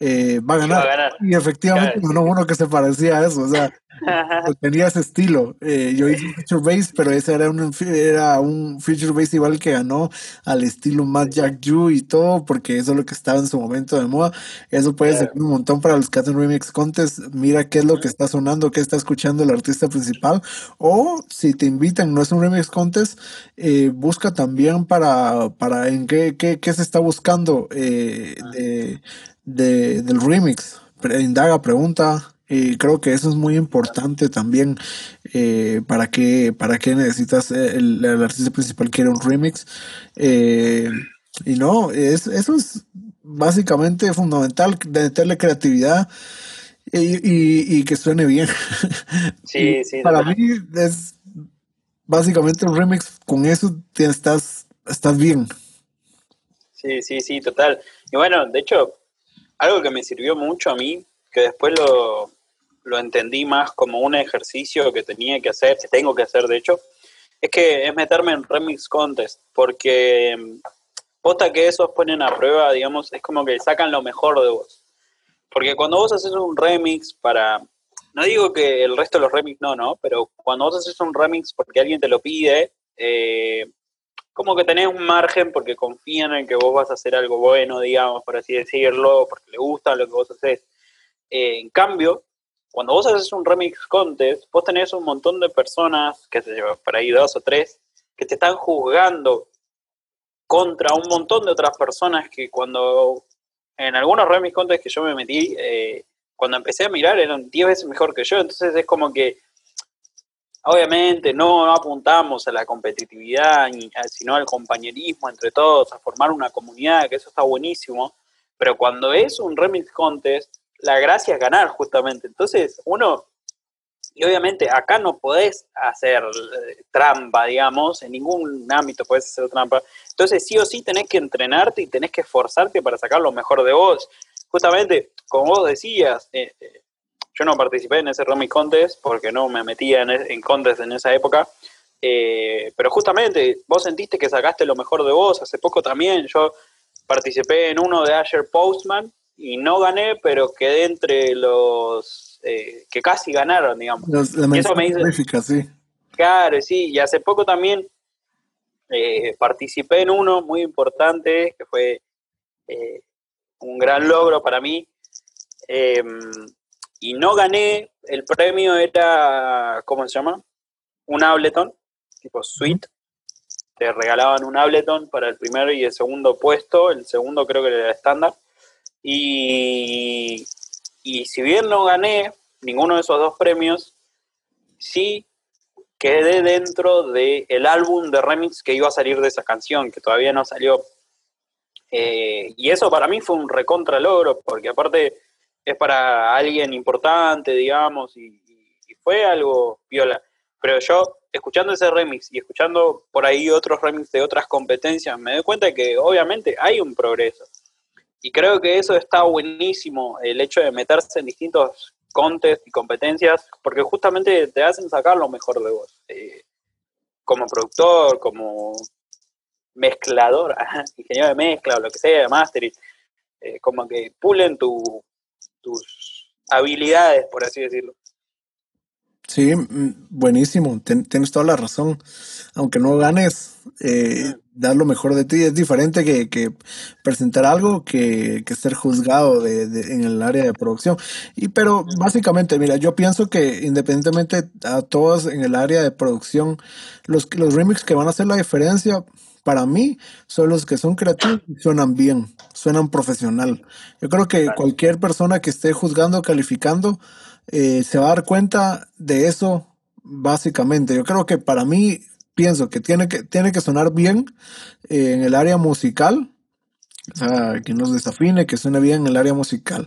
eh, va, a ganar. va a ganar. Y efectivamente ganó no, uno que se parecía a eso, o sea, tenía ese estilo. Eh, yo hice un feature base, pero ese era un, era un feature base igual que ganó al estilo más Jack Yu y todo, porque eso es lo que estaba en su momento de moda. Eso puede yeah. ser un montón para los que hacen remix contest. Mira qué es lo que está sonando, qué está escuchando el artista principal. O si te invitan, no es un remix contest, eh, busca también para, para en qué, qué, qué se está buscando eh, de, de, del remix. Indaga, pregunta, y creo que eso es muy importante también eh, para qué para qué necesitas el, el, artista principal quiere un remix eh, y no es, eso es básicamente fundamental de meterle creatividad y, y, y que suene bien.
Sí, sí,
para mí es básicamente un remix con eso estás estás bien.
Sí sí sí total. Y bueno de hecho algo que me sirvió mucho a mí que después lo, lo entendí más como un ejercicio que tenía que hacer, que tengo que hacer de hecho, es que es meterme en remix contest, porque mm, posta que esos ponen a prueba, digamos, es como que sacan lo mejor de vos. Porque cuando vos haces un remix para, no digo que el resto de los remix no, no, pero cuando vos haces un remix porque alguien te lo pide, eh, como que tenés un margen porque confían en que vos vas a hacer algo bueno, digamos, por así decirlo, porque le gusta lo que vos haces. Eh, en cambio, cuando vos haces un remix contest, vos tenés un montón de personas, que se lleva por ahí dos o tres, que te están juzgando contra un montón de otras personas que cuando en algunos remix contests que yo me metí, eh, cuando empecé a mirar eran 10 veces mejor que yo, entonces es como que obviamente no apuntamos a la competitividad, sino al compañerismo entre todos, a formar una comunidad, que eso está buenísimo, pero cuando es un remix contest, la gracia es ganar justamente. Entonces, uno, y obviamente acá no podés hacer eh, trampa, digamos, en ningún ámbito podés hacer trampa. Entonces, sí o sí tenés que entrenarte y tenés que esforzarte para sacar lo mejor de vos. Justamente, como vos decías, eh, eh, yo no participé en ese Romy Contest porque no me metía en, en Contest en esa época. Eh, pero justamente vos sentiste que sacaste lo mejor de vos. Hace poco también yo participé en uno de Asher Postman y no gané, pero quedé entre los eh, que casi ganaron, digamos.
Los, la
y eso me
dice, sí.
Claro, sí, y hace poco también eh, participé en uno muy importante, que fue un gran logro para mí, em, y no gané, el premio era, ¿cómo se llama? Un Ableton, tipo suite. Te regalaban un Ableton para el primero y el segundo puesto, el segundo creo que era estándar y, y si bien no gané ninguno de esos dos premios, sí quedé dentro del el álbum de remix que iba a salir de esa canción, que todavía no salió. Eh, y eso para mí fue un recontra logro, porque aparte es para alguien importante, digamos, y, fue algo viola. Pero yo, escuchando ese remix y escuchando por ahí otros remix de otras competencias, me doy cuenta que obviamente hay un progreso. Y creo que eso está buenísimo, el hecho de meterse en distintos contests y competencias, porque justamente te hacen sacar lo mejor de vos. Eh, como productor, como mezclador, ingeniero de mezcla o lo que sea, de mastering, eh, como que pulen tu, tus habilidades, por así decirlo.
Sí, mm, buenísimo, tienes toda la razón. Aunque no ganes, eh, dar lo mejor de ti es diferente que, presentar algo que, ser juzgado de, en el área de producción. Y pero básicamente, mira, yo pienso que independientemente a todos en el área de producción, los, los remix que van a hacer la diferencia para mí son los que son creativos y suenan bien, suenan profesional. Yo creo que cualquier persona que esté juzgando, calificando, eh, se va a dar cuenta de eso básicamente. Yo creo que para mí pienso que tiene que, tiene que sonar bien eh, en el área musical, o sea, que nos desafine, que suene bien en el área musical,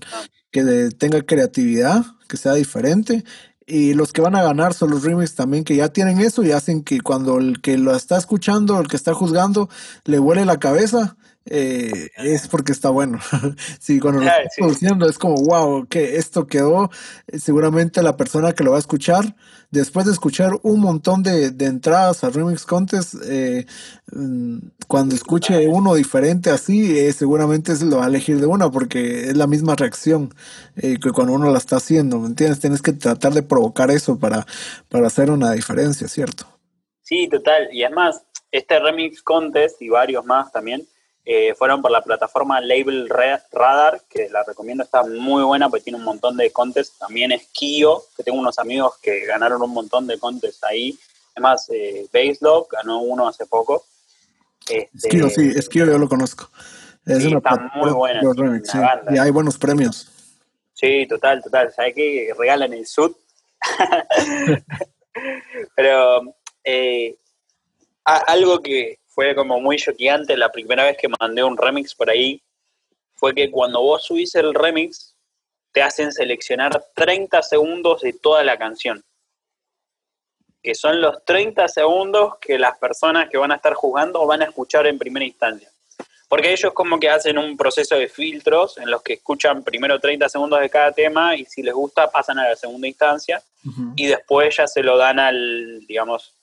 que tenga creatividad, que sea diferente y los que van a ganar son los remix también que ya tienen eso y hacen que cuando el que lo está escuchando, el que está juzgando, le huele la cabeza, eh, es porque está bueno. sí, cuando lo está produciendo es como, wow, que esto quedó, eh, seguramente la persona que lo va a escuchar después de escuchar un montón de, entradas a Remix Contest, eh, mm, cuando escuche uno diferente así, eh, seguramente se lo va a elegir de una porque es la misma reacción eh, que cuando uno la está haciendo, ¿me entiendes? Tienes que tratar de provocar eso para, para hacer una diferencia, ¿cierto?
Sí, total. Y además, este Remix Contest y varios más también, eh, fueron por la plataforma Label Radar, que la recomiendo, está muy buena porque tiene un montón de contests. También es Kio, que tengo unos amigos que ganaron un montón de contests ahí. Además, eh, Baselog ganó uno hace poco.
Este, sí, Skio yo lo conozco.
Es está muy buena.
y hay buenos premios.
Sí, total, total. ¿Sabes qué? Regalan el sud. Pero eh, algo que, fue como muy choqueante la primera vez que mandé un remix por ahí, fue que cuando vos subís el remix, te hacen seleccionar 30 segundos de toda la canción. Que son los 30 segundos que las personas que van a estar jugando van a escuchar en primera instancia. Porque ellos como que hacen un proceso de filtros en los que escuchan primero 30 segundos de cada tema y si les gusta pasan a la segunda instancia y después ya se lo dan al, digamos,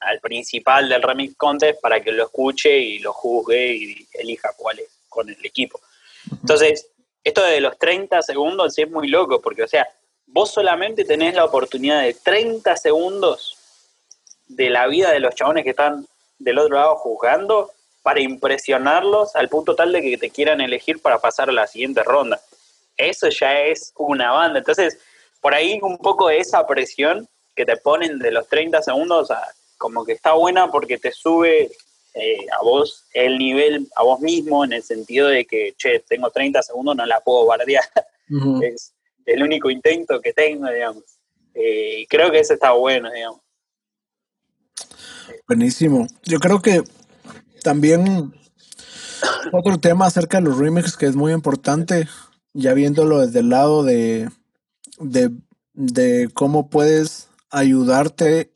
al principal del Remix Contest para que lo escuche y lo juzgue y elija cuál es con el equipo. Entonces, esto de los 30 segundos es muy loco, porque, o sea, vos solamente tenés la oportunidad de 30 segundos de la vida de los chabones que están del otro lado juzgando para impresionarlos al punto tal de que te quieran elegir para pasar a la siguiente ronda. Eso ya es una banda. Entonces, por ahí un poco de esa presión que te ponen de los 30 segundos a, como que está buena porque te sube eh, a vos el nivel, a vos mismo, en el sentido de que, che, tengo 30 segundos, no la puedo bardear. Es el único intento que tengo, digamos. Eh, y creo que eso está bueno, digamos.
Buenísimo. Yo creo que también otro tema acerca de los remixes que es muy importante, ya viéndolo desde el lado de, de, de cómo puedes ayudarte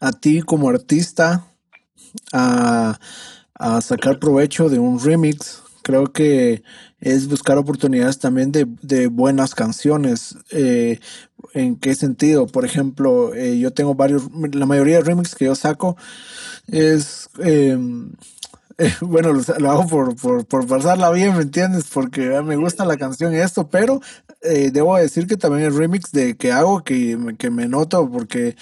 a ti como artista a, sacar provecho de un remix. Creo que es buscar oportunidades también de, buenas canciones. Eh, ¿En qué sentido? Por ejemplo, eh, yo tengo varios, la mayoría de remix que yo saco es, em, bueno, lo, hago por, por, pasarla bien, ¿me entiendes? Porque me gusta la canción y esto, pero eh, debo decir que también el remix de que hago, que, que me noto, porque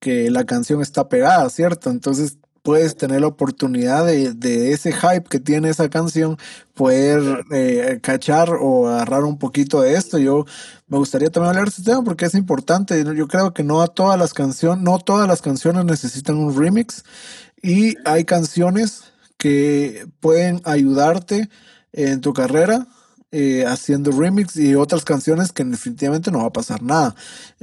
que la canción está pegada, ¿cierto? Entonces puedes tener la oportunidad de, ese hype que tiene esa canción, poder eh, cachar o agarrar un poquito de esto. Yo me gustaría también hablar de este tema porque es importante. Yo creo que no a todas las canciones, no todas las canciones necesitan un remix y hay canciones que pueden ayudarte en tu carrera eh, haciendo remix y otras canciones que definitivamente no va a pasar nada.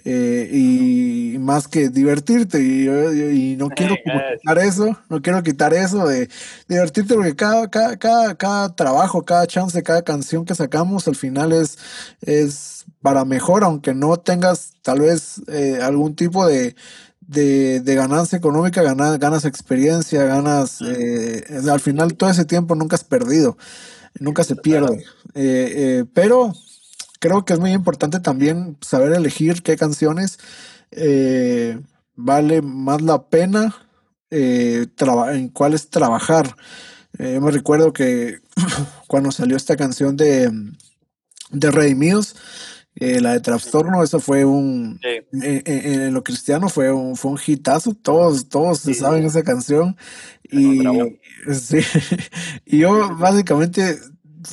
Eh, y más que divertirte. Y, no quiero quitar eso, no quiero quitar eso de divertirte porque cada, cada, cada, cada trabajo, cada chance, cada canción que sacamos al final es, es para mejor, aunque no tengas tal vez eh, algún tipo de, de, ganancia económica, ganas, ganas experiencia, ganas, al final todo ese tiempo nunca has perdido nunca se pierde. Eh, eh, pero creo que es muy importante también saber elegir qué canciones eh, vale más la pena en cuáles trabajar. yo me recuerdo que cuando salió esta canción de, de Redimidos. Eh, la de Trastorno, eso fue un. En, lo cristiano fue un, fue un hitazo. Todos, todos se saben esa canción. Y, sí, y yo básicamente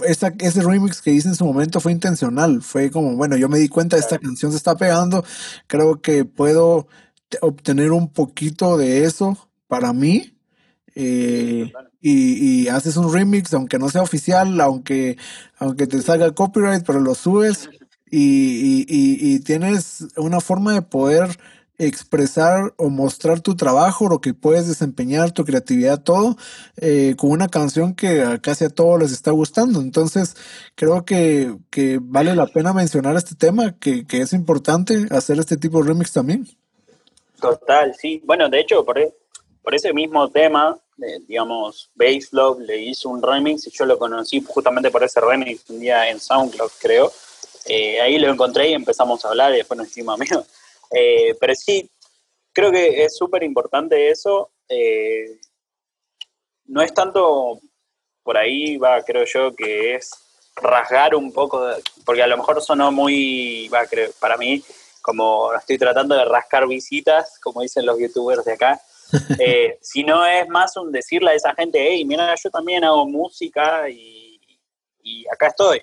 ese remix que hice en su momento fue intencional. Fue como, bueno, yo me di cuenta, esta canción se está pegando. Creo que puedo obtener un poquito de eso para mí. Eh, y, y, haces un remix, aunque no sea oficial, aunque, aunque te salga copyright, pero lo subes y, y, tienes una forma de poder expresar o mostrar tu trabajo, lo que puedes desempeñar, tu creatividad, todo, eh, con una canción que casi a todos les está gustando. Entonces, creo que, que vale la pena mencionar este tema, que, que, es importante hacer este tipo de remix también.
Total, sí. Bueno, de hecho, por, e, por ese mismo tema, digamos, Bass Love le hizo un remix y yo lo conocí justamente por ese remix un día en SoundCloud, creo. Eh, ahí lo encontré y empezamos a hablar y después nos hicimos amigos. Eh, pero sí, creo que es súper importante eso. Eh, no es tanto por ahí, va, creo yo, que es rasgar un poco, porque a lo mejor sonó muy, va, creo, para mí, como estoy tratando de rascar visitas, como dicen los youtubers de acá, eh, si no es más un decirle a esa gente, hey, mira, yo también hago música y, y acá estoy.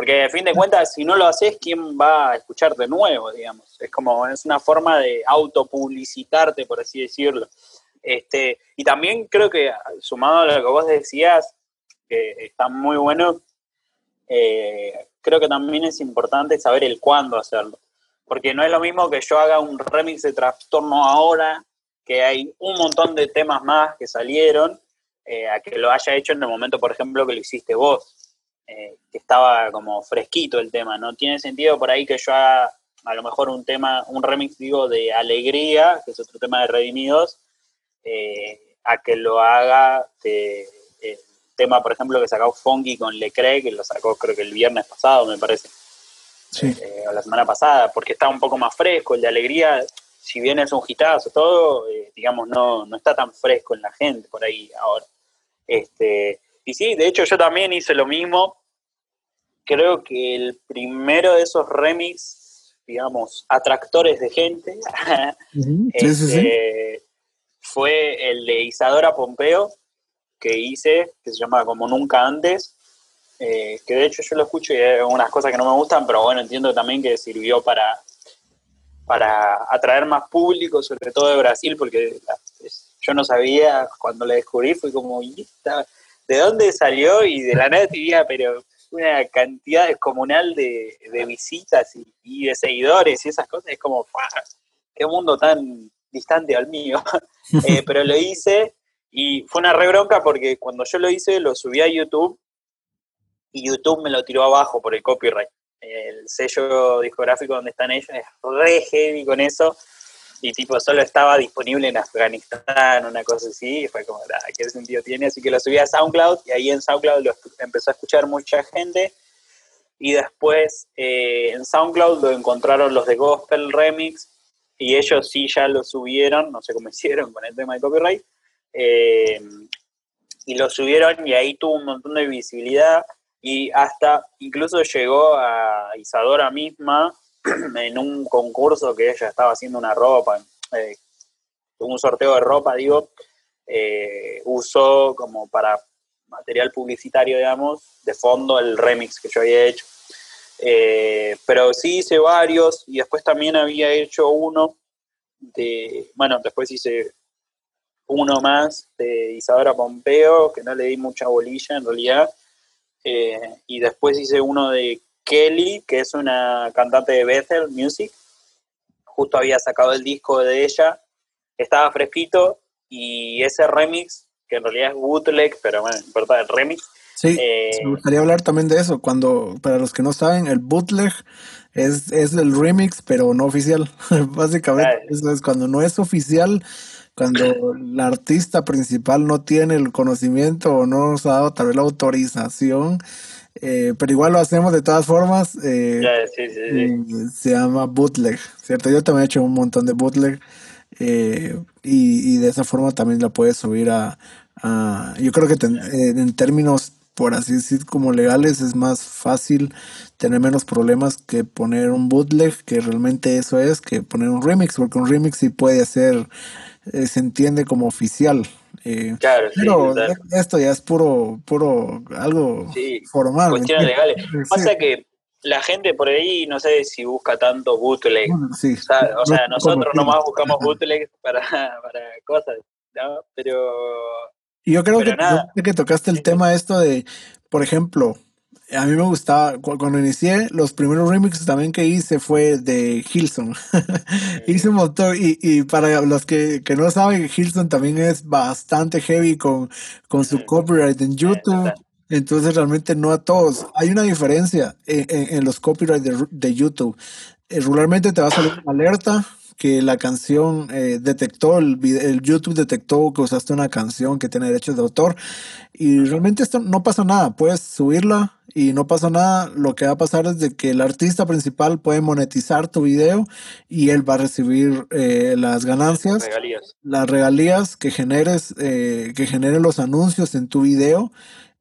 Porque a fin de cuentas, si no lo haces, ¿quién va a escuchar de nuevo, digamos? Es como, es una forma de autopublicitarte, por así decirlo. Este, y también creo que, sumado a lo que vos decías, que está muy bueno, eh, creo que también es importante saber el cuándo hacerlo. Porque no es lo mismo que yo haga un remix de trastorno ahora, que hay un montón de temas más que salieron, eh, a que lo haya hecho en el momento, por ejemplo, que lo hiciste vos. Eh, que estaba como fresquito el tema. No tiene sentido por ahí que yo haga a lo mejor un tema, un remix, digo, de Alegría, que es otro tema de Redimidos, eh, a que lo haga de el tema, por ejemplo, que sacó Funky con Lecre, que lo sacó creo que el viernes pasado, me parece. Eh, o la semana pasada, porque está un poco más fresco. El de Alegría, si bien es un hitazo, todo, digamos, no, no está tan fresco en la gente por ahí ahora. Este, y sí, de hecho yo también hice lo mismo. Creo que el primero de esos remix, digamos, atractores de gente, este, fue el de Isadora Pompeo, que hice, que se llama Como Nunca Antes, eh, que de hecho yo lo escucho y hay unas cosas que no me gustan, pero bueno, entiendo también que sirvió para, para atraer más público, sobre todo de Brasil, porque yo no sabía, cuando la descubrí fue como, ¿de dónde salió? Y de la nada diría, pero una cantidad descomunal de, de visitas y, de seguidores y esas cosas, es como, qué mundo tan distante al mío. Eh, pero lo hice y fue una re bronca porque cuando yo lo hice lo subí a YouTube y YouTube me lo tiró abajo por el copyright. El sello discográfico donde están ellos es re heavy con eso y tipo solo estaba disponible en Afganistán, una cosa así, y fue como, ¿qué sentido tiene? Así que lo subí a SoundCloud y ahí en SoundCloud lo empezó a escuchar mucha gente y después eh, en SoundCloud lo encontraron los de Gospel Remix y ellos sí ya lo subieron, no sé cómo hicieron con el tema de copyright, eh, y lo subieron y ahí tuvo un montón de visibilidad y hasta incluso llegó a Isadora misma en un concurso que ella estaba haciendo una ropa, eh, un sorteo de ropa, digo, eh, usó como para material publicitario, digamos, de fondo el remix que yo había hecho. Eh, pero sí hice varios y después también había hecho uno de, bueno, después hice uno más de Isadora Pompeo, que no le di mucha bolilla en realidad, y después hice uno de Kelly, que es una cantante de Bethel Music, justo había sacado el disco de ella, estaba fresquito y ese remix, que en realidad es bootleg, pero bueno, importa el remix.
Sí, eh, me gustaría hablar también de eso. Cuando, para los que no saben, el bootleg es, es el remix, pero no oficial. Básicamente, eso es cuando no es oficial, cuando el artista principal no tiene el conocimiento o no nos ha dado tal vez la autorización eh, pero igual lo hacemos de todas formas. Eh, se llama bootleg, ¿cierto? Yo también he hecho un montón de bootleg eh, y, de esa forma también la puedes subir a... yo creo que en términos por así decir, como legales, es más fácil tener menos problemas que poner un bootleg, que realmente eso es, que poner un remix, porque un remix sí puede ser, eh, se entiende como oficial. Eh,
claro,
pero esto ya es puro, puro, algo formal.
Cuestiones legales. Pasa que la gente por ahí no sé si busca tanto bootleg. o sea, nosotros nomás buscamos bootleg para, para cosas, ¿no? Pero.
Yo creo que, que tocaste el tema esto de, por ejemplo, a mí me gustaba, cuando inicié, los primeros remixes también que hice fue de Hilson. hice un montón, y, y para los que, que, no saben, Hilson también es bastante heavy con, con su copyright en YouTube. Entonces realmente no a todos. Hay una diferencia en, en, los copyrights de, de YouTube. Eh, regularmente te va a salir una alerta que la canción eh, detectó, el, el, YouTube detectó que usaste una canción que tiene derechos de autor y realmente esto no pasa nada, puedes subirla y no pasa nada, lo que va a pasar es de que el artista principal puede monetizar tu video y él va a recibir eh, las ganancias,
regalías.
las regalías que generes, eh, que generen los anuncios en tu video.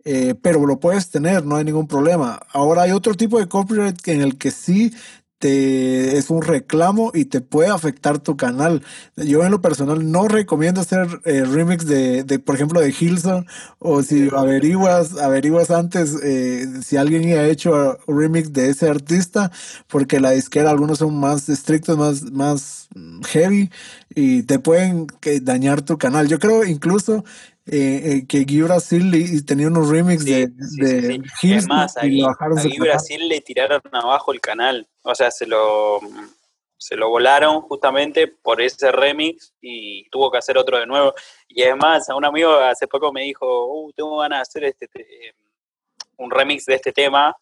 Eh, pero lo puedes tener, no hay ningún problema. Ahora hay otro tipo de copyright en el que sí te, es un reclamo y te puede afectar tu canal. Yo en lo personal no recomiendo hacer eh, remix de, de, por ejemplo, de Hilson o si averiguas, averiguas antes eh, si alguien ya ha hecho remix de ese artista, porque la disquera algunos son más estrictos, más, más heavy y te pueden dañar tu canal. Yo creo incluso eh, eh, que Guy Brasil tenía unos remix de, de
Es más, a Guy, Brasil le tiraron abajo el canal. O sea, se lo, se lo volaron justamente por ese remix y tuvo que hacer otro de nuevo. Y además, a un amigo hace poco me dijo, uh, tengo ganas de hacer este, un remix de este tema,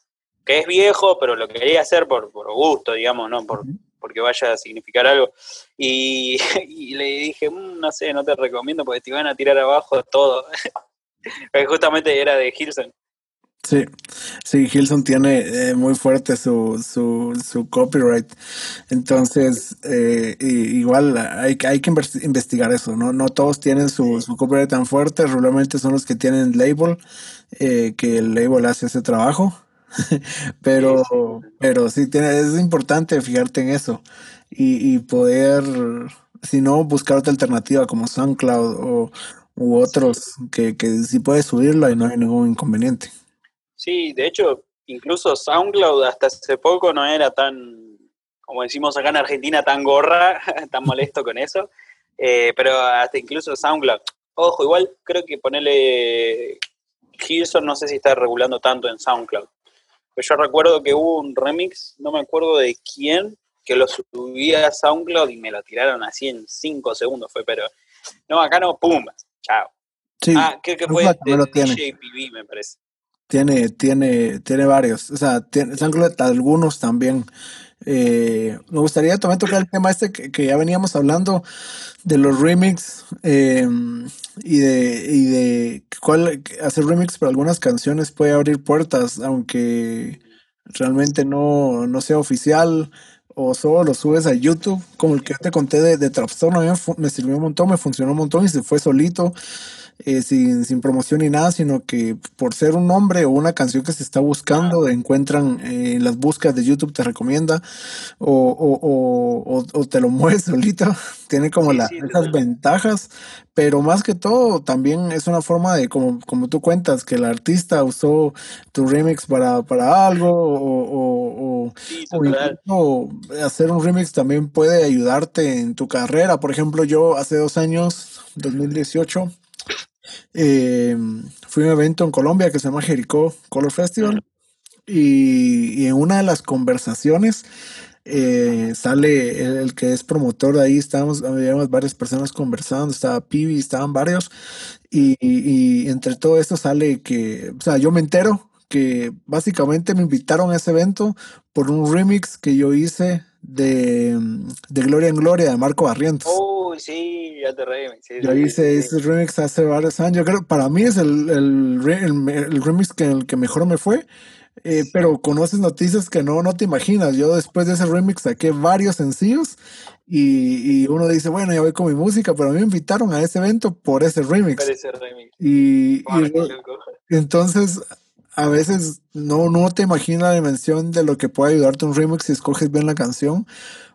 que es viejo, pero lo quería hacer por, por gusto, digamos, ¿no? Por, porque vaya a significar algo. Y, le dije, mm, no sé, no te recomiendo porque te iban a tirar abajo todo. Justamente era de Hilson.
Sí, sí, Hilson tiene eh, muy fuerte su, su, su copyright. Entonces, eh, igual hay, hay que investigar eso, ¿no? No todos tienen su, su copyright tan fuerte, regularmente son los que tienen label, eh, que el label hace ese trabajo. pero, pero sí, tiene, es importante fijarte en eso y, y, poder, si no, buscar otra alternativa como SoundCloud o, u otros que, que sí puedes subirla y no hay ningún inconveniente.
Sí, de hecho, incluso SoundCloud hasta hace poco no era tan, como decimos acá en Argentina, tan gorra, tan molesto con eso, eh, pero hasta incluso SoundCloud. Ojo, igual creo que ponerle Gilson no sé si está regulando tanto en SoundCloud. Pues yo recuerdo que hubo un remix, no me acuerdo de quién, que lo subía a SoundCloud y me lo tiraron así en 5 segundos, fue, pero no, acá no, pum, chao.
Sí,
ah, creo que fue de DJPV, me parece.
Tiene, tiene, tiene varios, o sea, tiene, SoundCloud algunos también. Eh, me gustaría también tocar el tema este que, que ya veníamos hablando de los remix eh, y de, y de cuál hacer remix para algunas canciones puede abrir puertas, aunque realmente no, no sea oficial o solo lo subes a YouTube, como el que te conté de, de Trapstone, me sirvió un montón, me funcionó un montón y se fue solito. Eh, sin, sin, promoción ni nada, sino que por ser un nombre o una canción que se está buscando, encuentran eh, en las búsquedas de YouTube, te recomienda o, o, o, o te lo mueves solito. Tiene como sí, la, sí, esas ventajas, pero más que todo también es una forma de, como, como tú cuentas, que el artista usó tu remix para, para algo o, o hacer un remix también puede ayudarte en tu carrera. Por ejemplo, yo hace dos años, 2018, eh, fui a un evento en Colombia que se llama Jericó Color Festival y, y en una de las conversaciones eh, sale el, el, que es promotor de ahí, estábamos, habíamos varias personas conversando, estaba Pibi, estaban varios y, y, y entre todo esto sale que, o sea, yo me entero que básicamente me invitaron a ese evento por un remix que yo hice de, de Gloria en Gloria de Marco Barrientos.
Uy, sí, ya te remix. Sí,
yo hice sí. ese remix hace varios años. Yo creo para mí es el, el, el, el remix que, el que mejor me fue. Eh, pero conoces noticias que no, no te imaginas. Yo después de ese remix saqué varios sencillos y, y, uno dice, bueno, ya voy con mi música, pero a mí me invitaron a ese evento por ese remix.
Por ese remix.
Y, y entonces a veces no, no te imaginas la dimensión de lo que puede ayudarte un remix si escoges bien la canción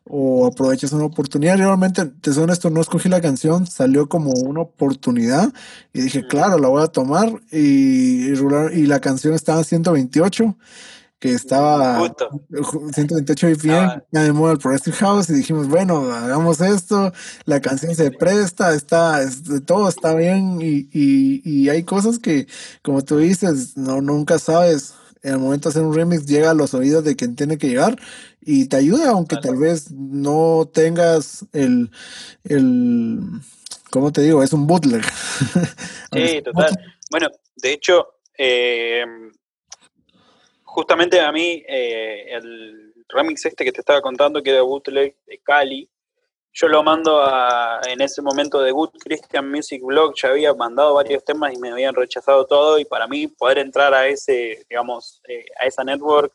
o aprovechas una oportunidad. Realmente, te soy honesto, no escogí la canción, salió como una oportunidad y dije, claro, la voy a tomar y, y la canción estaba en 128 que estaba Justo. 128 BPM, ya de moda el Progressive House y dijimos, bueno, hagamos esto, la canción se presta, está, todo está bien y, y, y, hay cosas que, como tú dices, no, nunca sabes, en el momento de hacer un remix llega a los oídos de quien tiene que llegar y te ayuda, aunque tal vez no tengas el, el, ¿cómo te digo? Es un bootleg.
sí, total. Bueno, de hecho, eh, justamente a mí, eh, el remix este que te estaba contando, que era bootleg de Cali, yo lo mando a, en ese momento de Good Christian Music Blog, ya había mandado varios temas y me habían rechazado todo, y para mí poder entrar a ese, digamos, eh, a esa network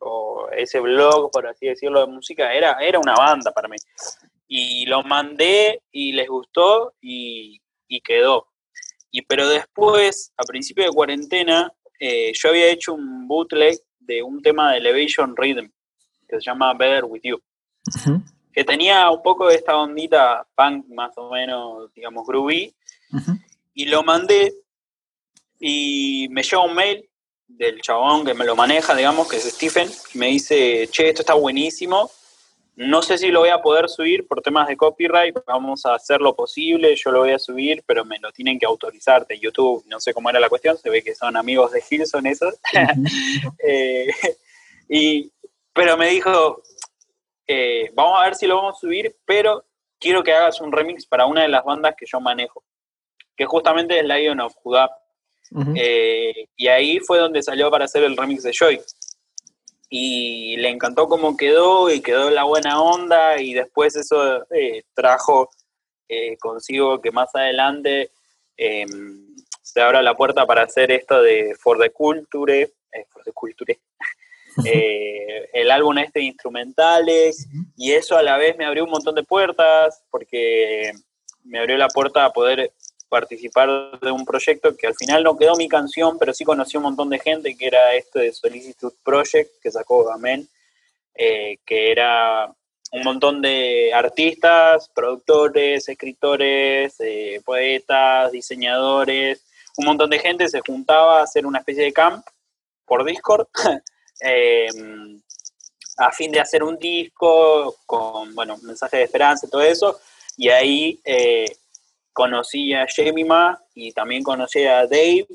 o ese blog, por así decirlo, de música, era, era una banda para mí. Y lo mandé y les gustó y, y quedó. Y pero después, a principio de cuarentena, eh, yo había hecho un bootleg de un tema de Elevation Rhythm que se llama Better With You, que tenía un poco de esta ondita punk más o menos, digamos, groovy, y lo mandé y me llega un mail del chabón que me lo maneja, digamos, que es Stephen, y me dice, che, esto está buenísimo, no sé si lo voy a poder subir por temas de copyright, vamos a hacer lo posible, yo lo voy a subir, pero me lo tienen que autorizar de YouTube, no sé cómo era la cuestión, se ve que son amigos de Hilson esos. Eh, y, pero me dijo, eh, vamos a ver si lo vamos a subir, pero quiero que hagas un remix para una de las bandas que yo manejo, que justamente es Lion of Judá. Eh, y ahí fue donde salió para hacer el remix de Joy y le encantó cómo quedó y quedó la buena onda y después eso eh, trajo eh, consigo que más adelante em, se abra la puerta para hacer esto de For the Culture, eh, for the Culture el álbum este de instrumentales y eso a la vez me abrió un montón de puertas porque me abrió la puerta a poder participar de un proyecto que al final no quedó mi canción, pero sí conocí un montón de gente, que era esto de Solicitude Project, que sacó Gamen, eh, que era un montón de artistas, productores, escritores, eh, poetas, diseñadores, un montón de gente se juntaba a hacer una especie de camp por Discord, em, a fin de hacer un disco con, bueno, mensaje de esperanza y todo eso, y ahí eh, conocí a Jemima y también conocí a Dave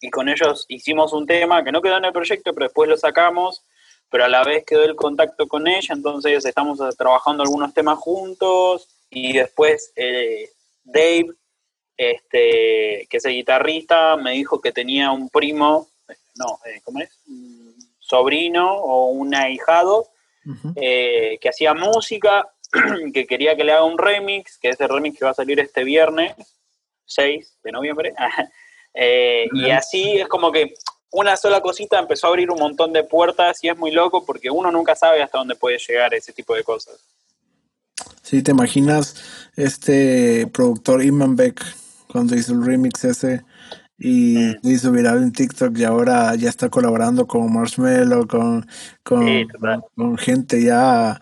y con ellos hicimos un tema que no quedó en el proyecto, pero después lo sacamos, pero a la vez quedó el contacto con ella, entonces estamos trabajando algunos temas juntos y después eh, Dave, este, que es el guitarrista, me dijo que tenía un primo, no, eh, ¿cómo es? Un sobrino o un ahijado eh, que hacía música que quería que le haga un remix, que es el remix que va a salir este viernes 6 de noviembre. Eh, y así es como que una sola cosita empezó a abrir un montón de puertas y es muy loco porque uno nunca sabe hasta dónde puede llegar ese tipo de cosas.
Sí, te imaginas este productor Iman Beck cuando hizo el remix ese y mm. hizo viral en TikTok y ahora ya está colaborando con Marshmello, con, con gente ya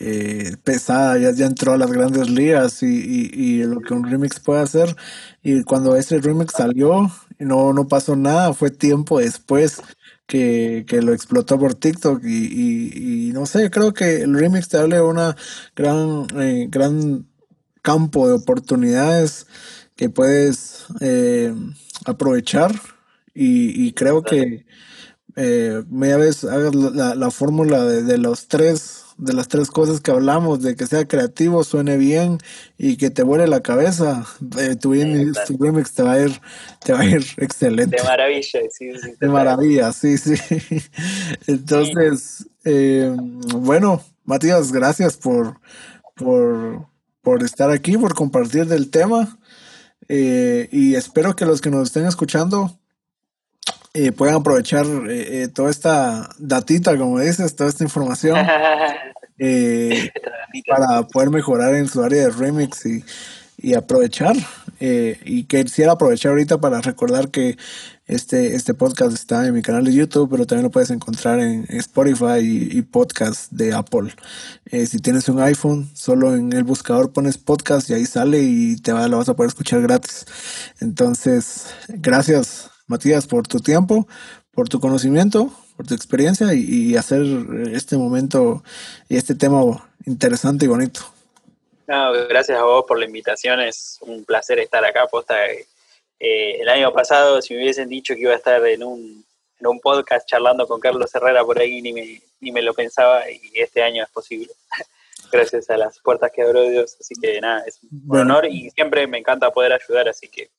eh, pesada, ya, ya entró a las grandes ligas y, y, lo que un remix puede hacer. Y cuando ese remix salió, no, no pasó nada, fue tiempo después que, que lo explotó por TikTok y, y, no sé, creo que el remix te abre una gran, eh, gran campo de oportunidades que puedes eh, aprovechar y, creo que eh, media vez hagas la, la fórmula de, de los tres de las tres cosas que hablamos, de que sea creativo, suene bien y que te vuele la cabeza, eh, tu, remix te va a ir, te va a ir excelente.
De maravilla, sí, sí.
De maravilla, sí, sí. Entonces, eh, bueno, Matías, gracias por, por, por estar aquí, por compartir del tema. Eh, y espero que los que nos estén escuchando eh, puedan aprovechar eh, eh, toda esta datita, como dices, toda esta información para poder mejorar en su área de remix y, y aprovechar. y quisiera aprovechar ahorita para recordar que Este, este podcast está en mi canal de YouTube, pero también lo puedes encontrar en Spotify y, podcast de Apple. Eh, si tienes un iPhone, solo en el buscador pones podcast y ahí sale y te va, lo vas a poder escuchar gratis. Entonces, gracias Matías por tu tiempo, por tu conocimiento, por tu experiencia y, hacer este momento y este tema interesante y bonito.
gracias a vos por la invitación, es un placer estar acá. Posta, eh, el año pasado, si me hubiesen dicho que iba a estar en un, en un podcast charlando con Carlos Herrera por ahí, ni me, ni me lo pensaba y este año es posible. gracias a las puertas que abrió Dios. Así que nada, es un honor y siempre me encanta poder ayudar, así que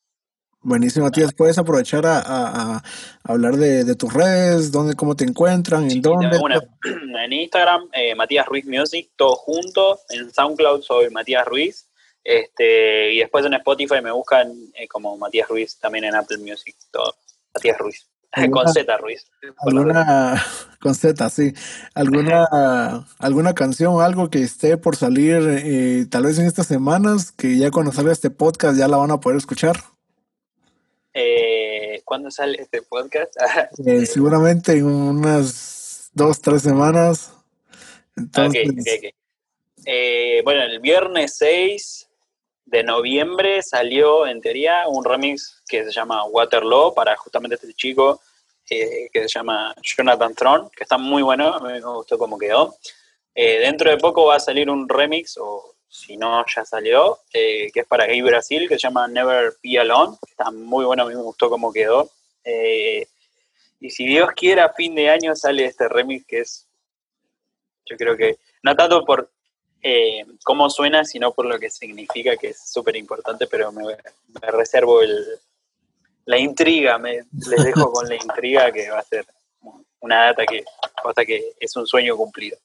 Buenísimo, Matías. ¿Puedes aprovechar a, hablar de, tus redes? ¿Dónde, cómo te encuentran? ¿En dónde?
en Instagram, eh, Matías Ruiz Music, todo junto. En SoundCloud soy Matías Ruiz. Este, y después en Spotify me buscan eh, como Matías Ruiz, también en Apple Music, todo. Matías Ruiz. Con Z Ruiz.
¿Alguna, con Z, sí. ¿Alguna, ¿Alguna canción o algo que esté por salir eh, tal vez en estas semanas, que ya cuando salga este podcast ya la van a poder escuchar?
Eh, ¿Cuándo sale este podcast?
Eh, seguramente en unas dos, tres semanas.
Entonces... Eh, bueno, el viernes 6 de noviembre salió, en teoría, un remix que se llama Waterloo para justamente este chico que se llama Jonathan Throne, que está muy bueno, a mí me gustó cómo quedó. dentro de poco va a salir un remix, o si no ya salió, eh, que es para Gay Brasil, que se llama Never Be Alone. Está muy bueno, a mí me gustó cómo quedó. Eh, y si Dios quiere, a fin de año sale este remix que es, yo creo que, no tanto por eh, cómo suena, sino por lo que significa, que es súper importante, pero me, reservo el, la intriga, me, les dejo con la intriga que va a ser una data que, cosa que es un sueño cumplido.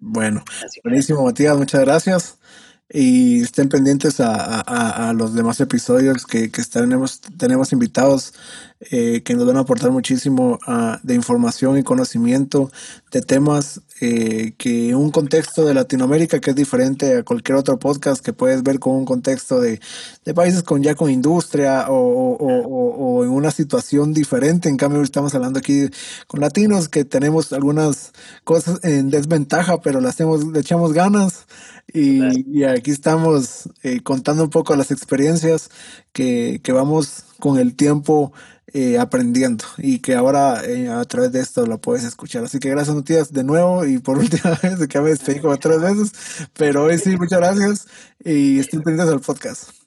Bueno, buenísimo, Matías, muchas gracias. Y estén pendientes a, los demás episodios que, que tenemos, tenemos invitados eh, que nos van a aportar muchísimo uh, de información y conocimiento de temas eh, que un contexto de Latinoamérica que es diferente a cualquier otro podcast que puedes ver con un contexto de, de países con ya con industria o, o, o, en una situación diferente. En cambio, estamos hablando aquí con latinos que tenemos algunas cosas en desventaja, pero las hacemos, le echamos ganas. Y, y aquí estamos eh, contando un poco las experiencias que, que vamos con el tiempo eh, aprendiendo y que ahora eh, a través de esto lo puedes escuchar. Así que gracias, Matías, de nuevo y por última vez, que me despedí como tres veces, pero hoy sí, muchas gracias y estén pendientes del podcast.